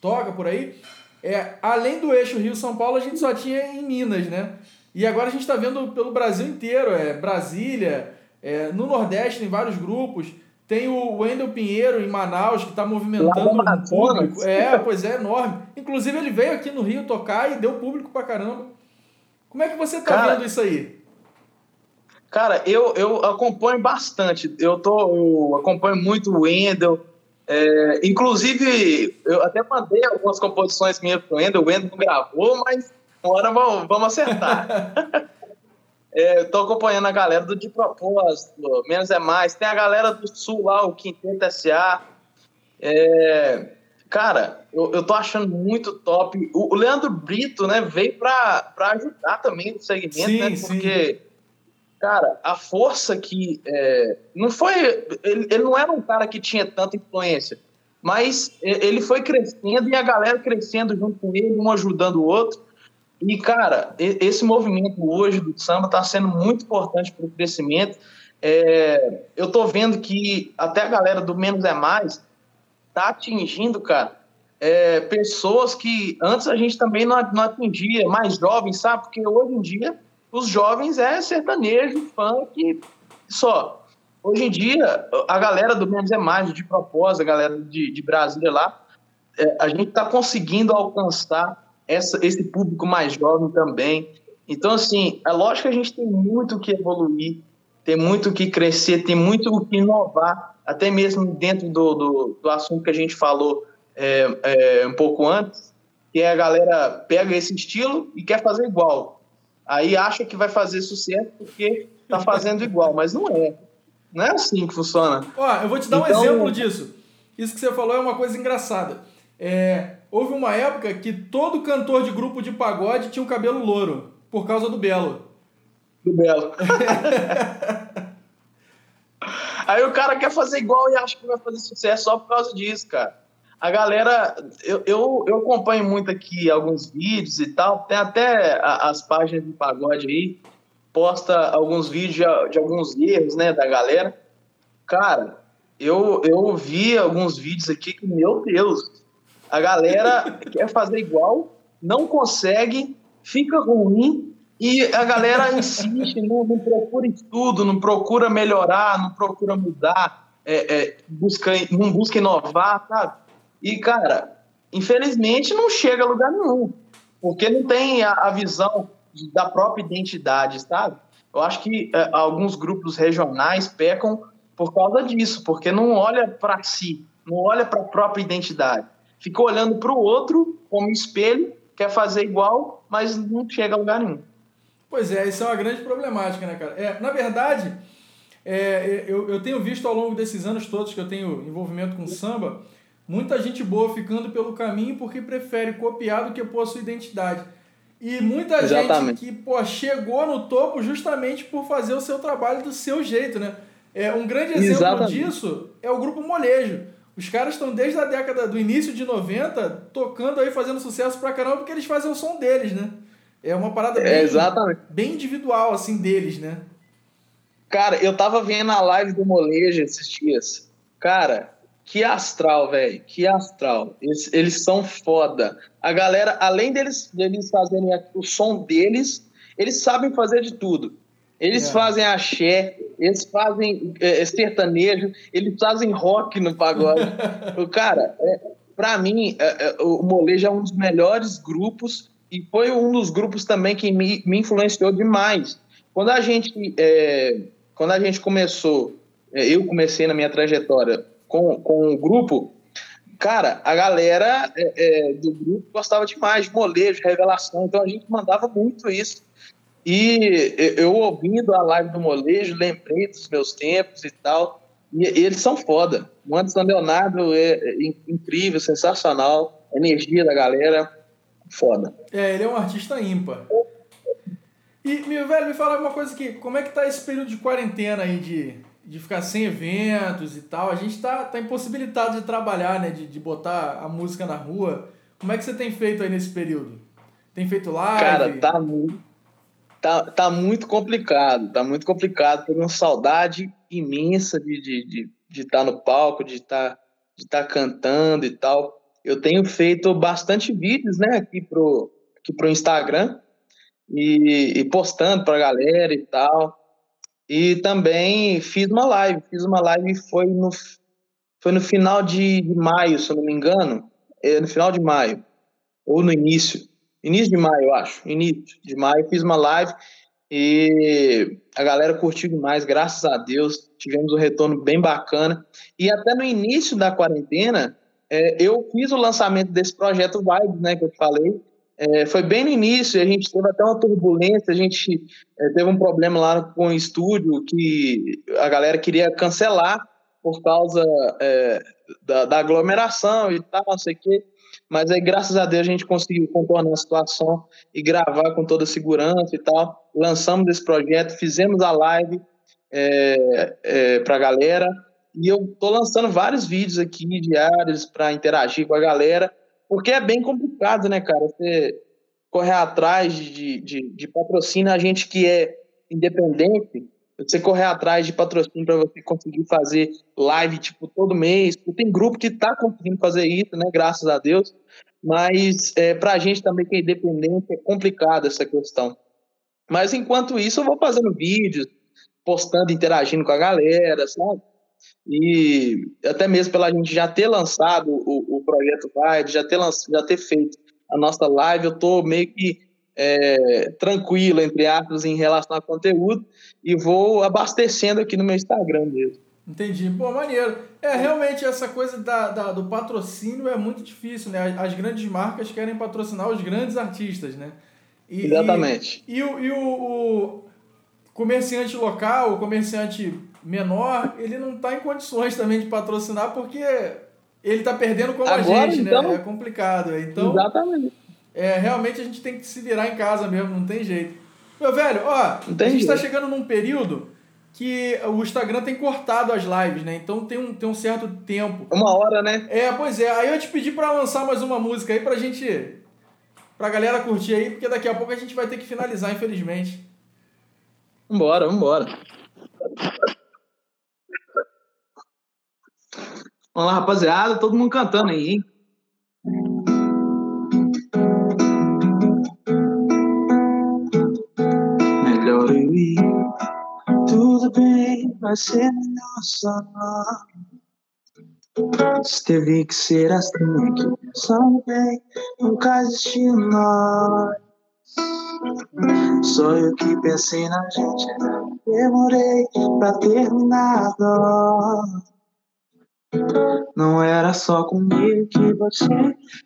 toca por aí, é, além do eixo Rio-São Paulo, a gente só tinha em Minas, né? E agora a gente está vendo pelo Brasil inteiro, é Brasília, é, no Nordeste tem vários grupos. Tem o Wendel Pinheiro em Manaus, que está movimentando o público. É, pois é, enorme. Inclusive, ele veio aqui no Rio tocar e deu público pra caramba. Como é que você tá cara, vendo isso aí? Cara, eu, eu acompanho bastante. Eu, tô, eu acompanho muito o Wendel. É, inclusive, eu até mandei algumas composições minhas pro Wendel. O Wendel não gravou, mas uma hora vamos, vamos acertar. <laughs> É, tô acompanhando a galera do De Propósito, Menos é Mais. Tem a galera do Sul lá, o Quinteto SA. É, cara, eu, eu tô achando muito top. O, o Leandro Brito, né, veio pra, pra ajudar também no segmento, sim, né? Porque, sim. cara, a força que. É, não foi. Ele, ele não era um cara que tinha tanta influência, mas ele foi crescendo e a galera crescendo junto com ele, um ajudando o outro. E, cara, esse movimento hoje do samba está sendo muito importante para o crescimento. É, eu estou vendo que até a galera do Menos é Mais está atingindo, cara, é, pessoas que antes a gente também não, não atingia, mais jovens, sabe? Porque hoje em dia os jovens é sertanejo, funk, só. Hoje em dia, a galera do Menos é Mais, de propósito, a galera de, de Brasília lá, é, a gente está conseguindo alcançar essa, esse público mais jovem também. Então, assim, é lógico que a gente tem muito que evoluir, tem muito que crescer, tem muito o que inovar, até mesmo dentro do, do, do assunto que a gente falou é, é, um pouco antes, que é a galera pega esse estilo e quer fazer igual. Aí acha que vai fazer sucesso porque está fazendo igual, mas não é. Não é assim que funciona. Ó, eu vou te dar então, um exemplo disso. Isso que você falou é uma coisa engraçada. É, houve uma época que todo cantor de grupo de pagode tinha um cabelo louro, por causa do Belo. Do Belo. <laughs> Aí o cara quer fazer igual e acha que vai fazer sucesso só por causa disso, cara. A galera, eu, eu, eu acompanho muito aqui alguns vídeos e tal, tem até as páginas de pagode aí, posta alguns vídeos de, de alguns erros, né, da galera. Cara, eu, eu vi alguns vídeos aqui que, meu Deus, a galera quer fazer igual, não consegue, fica ruim e a galera insiste, não, não procura estudo, não procura melhorar, não procura mudar, é, é, busca, não busca inovar, sabe? E, cara, infelizmente não chega a lugar nenhum, porque não tem a, a visão da própria identidade, sabe? Eu acho que é, alguns grupos regionais pecam por causa disso, porque não olha para si, não olha para a própria identidade fica olhando para o outro como espelho, quer fazer igual, mas não chega a lugar nenhum. Pois é, isso é uma grande problemática, né, cara? É, na verdade, é, eu, eu tenho visto ao longo desses anos todos que eu tenho envolvimento com samba, muita gente boa ficando pelo caminho porque prefere copiar do que pôr a sua identidade. E muita Exatamente. gente que pô, chegou no topo justamente por fazer o seu trabalho do seu jeito, né? É, um grande exemplo Exatamente. disso é o grupo Molejo. Os caras estão desde a década do início de 90 tocando aí, fazendo sucesso pra caramba, porque eles fazem o som deles, né? É uma parada bem, é, bem individual, assim, deles, né? Cara, eu tava vendo a live do Molejo esses dias. Cara, que astral, velho. Que astral. Eles, eles são foda. A galera, além deles, deles fazerem o som deles, eles sabem fazer de tudo. Eles é. fazem axé, eles fazem é, sertanejo, eles fazem rock no pagode. <laughs> cara, é, para mim, é, é, o Molejo é um dos melhores grupos e foi um dos grupos também que me, me influenciou demais. Quando a gente, é, quando a gente começou, é, eu comecei na minha trajetória com, com o grupo, cara, a galera é, é, do grupo gostava demais de molejo, revelação, então a gente mandava muito isso. E eu ouvindo a live do molejo, lembrei dos meus tempos e tal. E, eles são foda. O Anderson Leonardo é, é incrível, sensacional. A energia da galera, foda. É, ele é um artista ímpar. E, meu velho, me fala uma coisa aqui. Como é que tá esse período de quarentena aí, de, de ficar sem eventos e tal? A gente tá, tá impossibilitado de trabalhar, né? De, de botar a música na rua. Como é que você tem feito aí nesse período? Tem feito live? Cara, tá muito, tá, tá muito complicado. Tá muito complicado. Tenho uma saudade imensa de estar de, de, de tá no palco, de estar tá, de tá cantando e tal. Eu tenho feito bastante vídeos, né? Aqui pro, aqui pro Instagram e, e postando para a galera e tal. E também fiz uma live, fiz uma live foi no foi no final de, de maio, se eu não me engano, é, no final de maio ou no início, início de maio, eu acho, início de maio, fiz uma live e a galera curtiu demais, graças a Deus, tivemos um retorno bem bacana. E até no início da quarentena, é, eu fiz o lançamento desse projeto Vibe, né, que eu falei, é, foi bem no início, a gente teve até uma turbulência, a gente é, teve um problema lá com o estúdio que a galera queria cancelar por causa é, da, da, aglomeração e tal, não sei o quê. Mas aí, graças a Deus, a gente conseguiu contornar a situação e gravar com toda segurança e tal. Lançamos esse projeto, fizemos a live é, é, para a galera. E eu tô lançando vários vídeos aqui diários para interagir com a galera. Porque é bem complicado, né, cara? Você correr atrás de, de, de patrocínio, a gente que é independente, você correr atrás de patrocínio para você conseguir fazer live, tipo, todo mês. Tem grupo que tá conseguindo fazer isso, né, graças a Deus. Mas é, para a gente também que é independente, é complicado essa questão. Mas enquanto isso, eu vou fazendo vídeos, postando, interagindo com a galera, sabe? E até mesmo pela gente já ter lançado o, o projeto Vibe, já ter, já ter feito a nossa live, eu estou meio que é, tranquilo, entre aspas, em relação ao conteúdo e vou abastecendo aqui no meu Instagram mesmo. Entendi. Pô, maneiro. É, realmente essa coisa da, da, do patrocínio é muito difícil, né? As, grandes marcas querem patrocinar os grandes artistas, né? E, Exatamente. E, e, o, e o, o comerciante local, o comerciante menor, ele não está em condições também de patrocinar porque ele está perdendo como Agora, a gente, né? então, né? É complicado. Então, exatamente. É, realmente a gente tem que se virar em casa mesmo, não tem jeito. Meu velho, ó, a gente está chegando num período que o Instagram tem cortado as lives, né? Então tem um, tem um certo tempo. Uma hora, né? É, pois é. Aí eu te pedi para lançar mais uma música aí pra gente. pra galera curtir aí, porque daqui a pouco a gente vai ter que finalizar, infelizmente. Vambora, vambora. Vamos lá, rapaziada, todo mundo cantando aí, hein? Ir, tudo bem, vai ser melhor só nós. Teve que ser assim, que pensando bem, nunca existiu nós. Só eu que pensei na gente, demorei pra terminar nós. Não era só comigo que você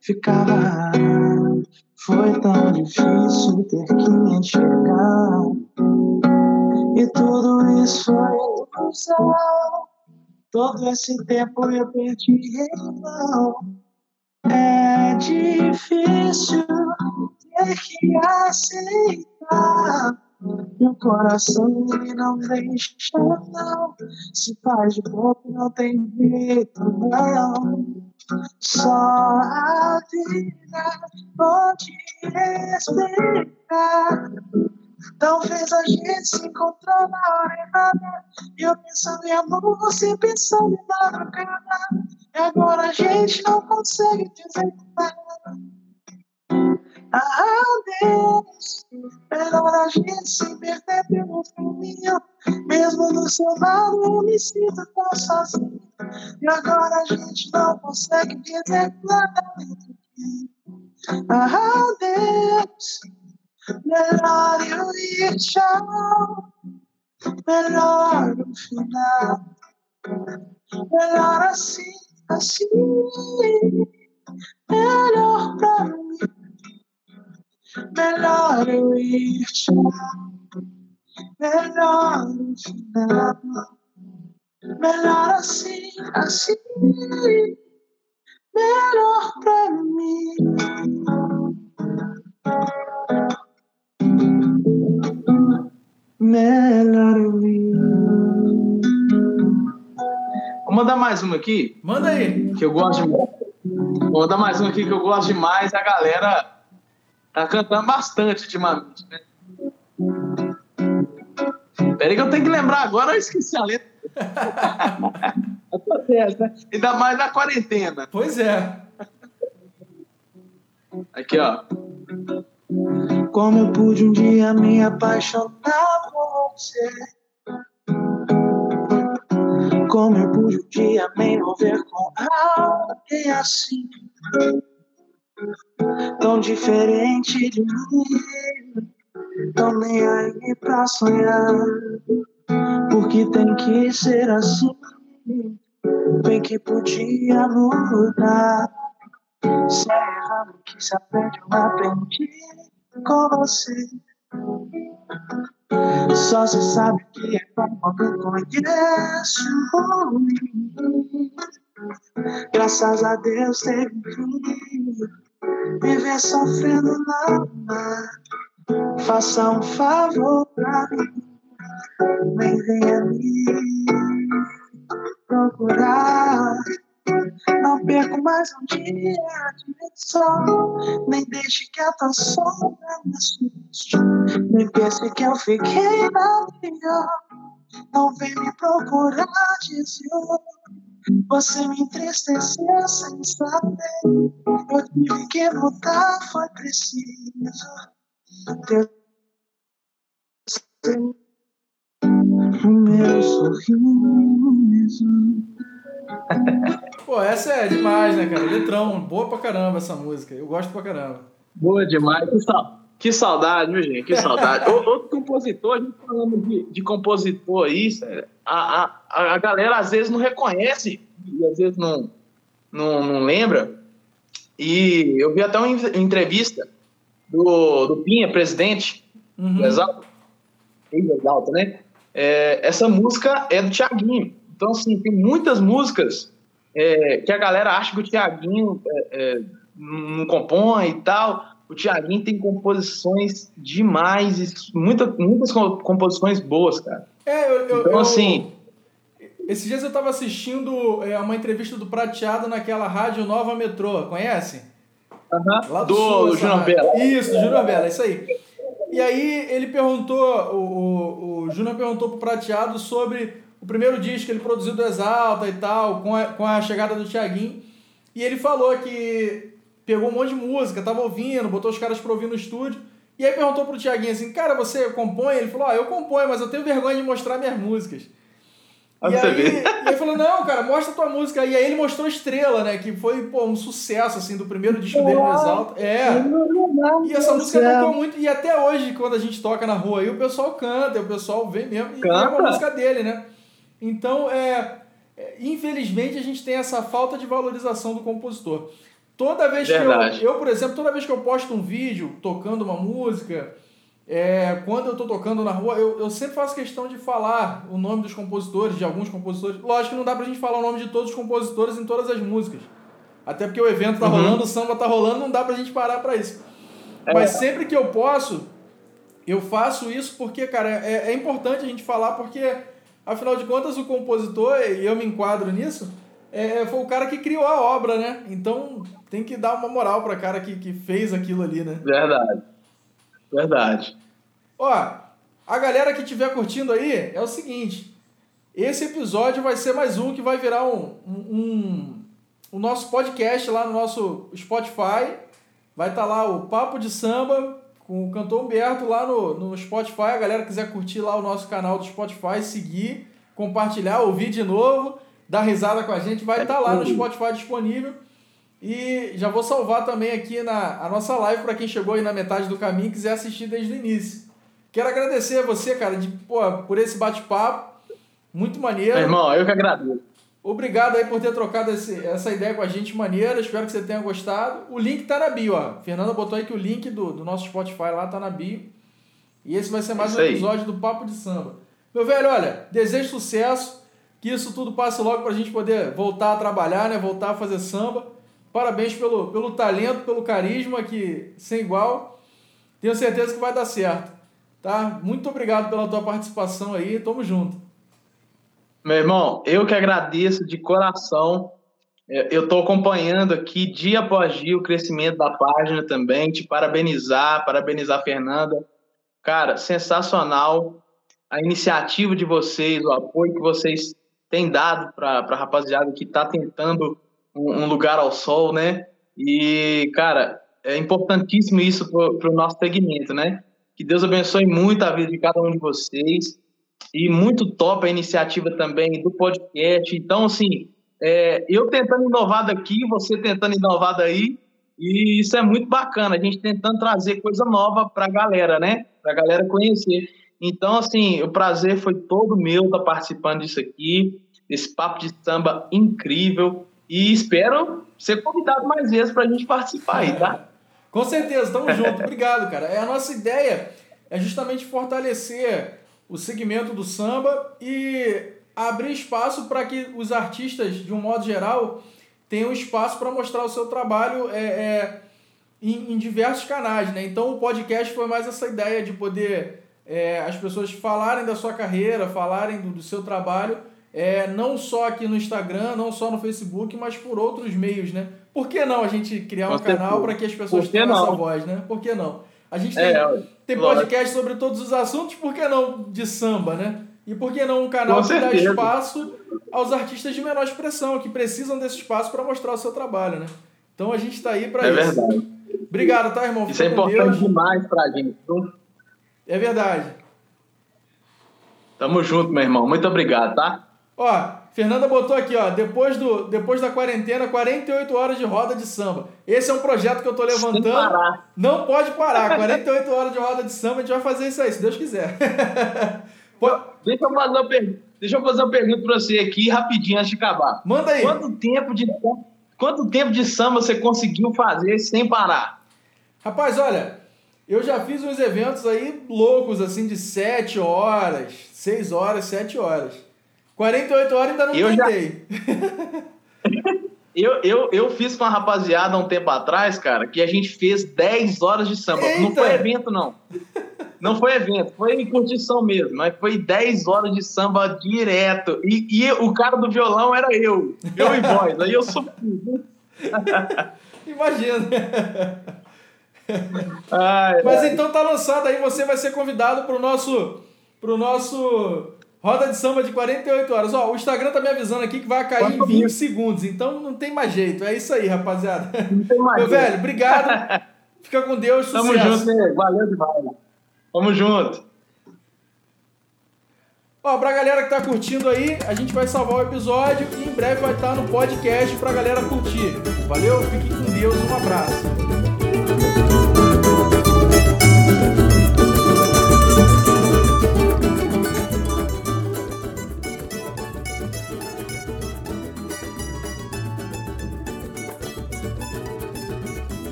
ficava. Foi tão difícil ter que enxergar. E tudo isso foi ilusão. Todo esse tempo eu perdi vão. É difícil ter que aceitar meu coração não deixa, não. Se faz de boca, não tem jeito, não. Só a vida pode explicar. Talvez a gente se encontrou na hora errada. Eu pensando em amor, você pensando em madrugada. E agora a gente não consegue dizer nada. Adeus, melhor a gente se perder pelo caminho. Mesmo do seu lado eu me sinto tão sozinho. E agora a gente não consegue dizer nada. Adeus, melhor eu ir tchau. Melhor no final. Melhor assim, assim. Melhor pra mim. Melhor eu ir tchau. Melhor no final. Melhor assim, assim. Melhor pra mim. Melhor eu ir. Vou mandar mais uma aqui, Manda aí. que eu gosto demais. Vou mandar mais uma aqui que eu gosto demais. A galera tá cantando bastante ultimamente, né? Peraí que eu tenho que lembrar agora, eu esqueci a letra. Acontece, <laughs> né? Ainda mais na quarentena. Pois é. Aqui, ó. Como eu pude um dia me apaixonar por você. Como eu pude um dia me envolver com alguém assim. Tão diferente de mim. Tão nem aí pra sonhar. Porque tem que ser assim. Bem que podia mudar. Se errado que se aprende, eu aprendi com você. Só se sabe que é como eu conheço. Graças a Deus teve fim. Viver sofrendo nada. Faça um favor pra mim. Nem venha me procurar. Não perco mais um dia de sol. Nem deixe que a tua sombra me assuste. Nem pense que eu fiquei na pior. Não vem me procurar, desviou. Você me entristeceu sem saber. Eu tive que mudar, foi preciso. Ter o meu sorriso. Pô, essa é demais, né, cara? Letrão. Boa pra caramba essa música. Eu gosto pra caramba. Boa demais. Sal- que saudade, viu, gente? Que saudade. <laughs> Outro compositor, a gente falando de, de compositor aí, a, a, a galera às vezes não reconhece e às vezes não, não, não lembra. E eu vi até uma en- entrevista do, do Pinha, presidente Uhum. do Exalta, ex-Exalta, né? É, essa música é do Tiaguinho. Então, assim, tem muitas músicas é, que a galera acha que o Tiaguinho é, é, não compõe e tal. O Tiaguinho tem composições demais, muita, muitas co- composições boas, cara. É, eu, eu- Então, eu- assim- Esses dias eu tava assistindo é, uma entrevista do Prateado naquela rádio Nova Metrô, conhece? Lá do do essa Júnior. Bela. Isso, do Júnior Bela, isso aí. E aí ele perguntou, o, o, o Júnior perguntou pro Prateado sobre o primeiro disco que ele produziu do Exalta e tal, com a, com a chegada do Thiaguinho. E ele falou que pegou um monte de música, tava ouvindo, botou os caras pra ouvir no estúdio. E aí perguntou pro Thiaguinho assim, cara, você compõe? Ele falou, ah, eu componho, mas eu tenho vergonha de mostrar minhas músicas. Pra E aí, e aí falou, não, cara, mostra tua música. E aí ele mostrou Estrela, né? Que foi, pô, um sucesso, assim, do primeiro disco dele no Exalta. É. E essa música tocou muito. E até hoje, quando a gente toca na rua aí, o pessoal canta, o pessoal vem mesmo. E é uma Canta. música dele, né? Então, é, é, infelizmente, a gente tem essa falta de valorização do compositor. Toda vez Verdade. que eu, eu, por exemplo, toda vez que eu posto um vídeo tocando uma música, é, quando eu tô tocando na rua, eu, eu sempre faço questão de falar o nome dos compositores, de alguns compositores. Lógico que não dá pra gente falar o nome de todos os compositores em todas as músicas. Até porque o evento tá Uhum. rolando, o samba tá rolando, não dá pra gente parar pra isso. Mas sempre que eu posso, eu faço isso porque, cara, é, é importante a gente falar porque, afinal de contas, o compositor, e eu me enquadro nisso, é, foi o cara que criou a obra, né? Então tem que dar uma moral pra cara que, que fez aquilo ali, né? Verdade. Verdade. Ó, a galera que estiver curtindo aí, é o seguinte. Esse episódio vai ser mais um que vai virar um, um, um- o nosso podcast lá no nosso Spotify. Vai estar lá o Papo de Samba com o cantor Humberto lá no, no Spotify. A galera quiser curtir lá o nosso canal do Spotify, seguir, compartilhar, ouvir de novo, dar risada com a gente, vai estar lá no Spotify disponível. E já vou salvar também aqui na a nossa live para quem chegou aí na metade do caminho e quiser assistir desde o início. Quero agradecer a você, cara, de, pô, por esse bate-papo. Muito maneiro. Meu irmão, eu que agradeço. Obrigado aí por ter trocado esse, essa ideia com a gente, maneira. Espero que você tenha gostado. O link tá na bio, ó. Fernanda botou aí que o link do, do nosso Spotify lá tá na bio. E esse vai ser mais um episódio do Papo de Samba. Meu velho, olha, desejo sucesso, que isso tudo passe logo pra gente poder voltar a trabalhar, né? Voltar a fazer samba. Parabéns pelo, pelo talento, pelo carisma, que sem igual. Tenho certeza que vai dar certo. Tá? Muito obrigado pela tua participação aí. Tamo junto. Meu irmão, eu que agradeço de coração. Eu estou acompanhando aqui dia após dia o crescimento da página também. Te parabenizar, parabenizar a Fernanda. Cara, sensacional a iniciativa de vocês, o apoio que vocês têm dado para a rapaziada que está tentando um, um, lugar ao sol, né? E, cara, é importantíssimo isso para o nosso segmento, né? Que Deus abençoe muito a vida de cada um de vocês. E muito top a iniciativa também do podcast. Então, assim, é, eu tentando inovar daqui, você tentando inovar daí, e isso é muito bacana, a gente tentando trazer coisa nova para a galera, né? Para a galera conhecer. Então, assim, o prazer foi todo meu estar participando disso aqui, esse papo de samba incrível, e espero ser convidado mais vezes para a gente participar aí, tá? <laughs> Com certeza, tamo junto. Obrigado, cara. É a nossa ideia é justamente fortalecer o segmento do samba e abrir espaço para que os artistas, de um modo geral, tenham espaço para mostrar o seu trabalho é, é em, em, diversos canais. Né? Então o podcast foi mais essa ideia de poder é, as pessoas falarem da sua carreira, falarem do, do seu trabalho, é, não só aqui no Instagram, não só no Facebook, mas por outros meios. Né? Por que não a gente criar um canal para que as pessoas tenham essa voz? Né? Por que não? A gente tem, é, tem podcast sobre todos os assuntos, por que não de samba, né? E por que não um canal que dá espaço aos artistas de menor expressão, que precisam desse espaço para mostrar o seu trabalho, né? Então a gente está aí para é isso. É verdade. Obrigado, tá, irmão? Isso Fica é importante Deus. demais para a gente. É verdade. Tamo junto, meu irmão. Muito obrigado, tá? Ó, Fernanda botou aqui, ó, depois, do, depois da quarentena, 48 horas de roda de samba. Esse é um projeto que eu tô levantando. Não pode parar. 48 horas de roda de samba, a gente vai fazer isso aí, se Deus quiser. <laughs> Deixa eu fazer uma pergunta. Deixa eu fazer uma pergunta para você aqui rapidinho antes de acabar. Manda aí. Quanto tempo de quanto tempo de samba você conseguiu fazer sem parar? Rapaz, olha, eu já fiz uns eventos aí loucos assim de 7 horas, 6 horas, 7 horas. 48 horas ainda não eu tentei. Já... eu, eu, eu fiz com a rapaziada há um tempo atrás, cara, que a gente fez 10 horas de samba. Eita. Não foi evento, não. Não foi evento, foi em curtição mesmo, mas foi 10 horas de samba direto. E, e o cara do violão era eu, eu e voz. Aí eu sofri. <laughs> Imagina. Ai, mas ai. então tá lançado aí, você vai ser convidado pro nosso pro nosso Roda de samba de 48 horas. Ó, o Instagram tá me avisando aqui que vai cair em 20 segundos, então não tem mais jeito. É isso aí, rapaziada. Não tem mais Meu jeito. velho, obrigado. Fica com Deus, sucesso. Tamo junto, né? Valeu demais. Tamo junto. Ó, pra galera que tá curtindo aí, a gente vai salvar o episódio e em breve vai estar no podcast pra galera curtir. Valeu, fiquem com Deus, um abraço.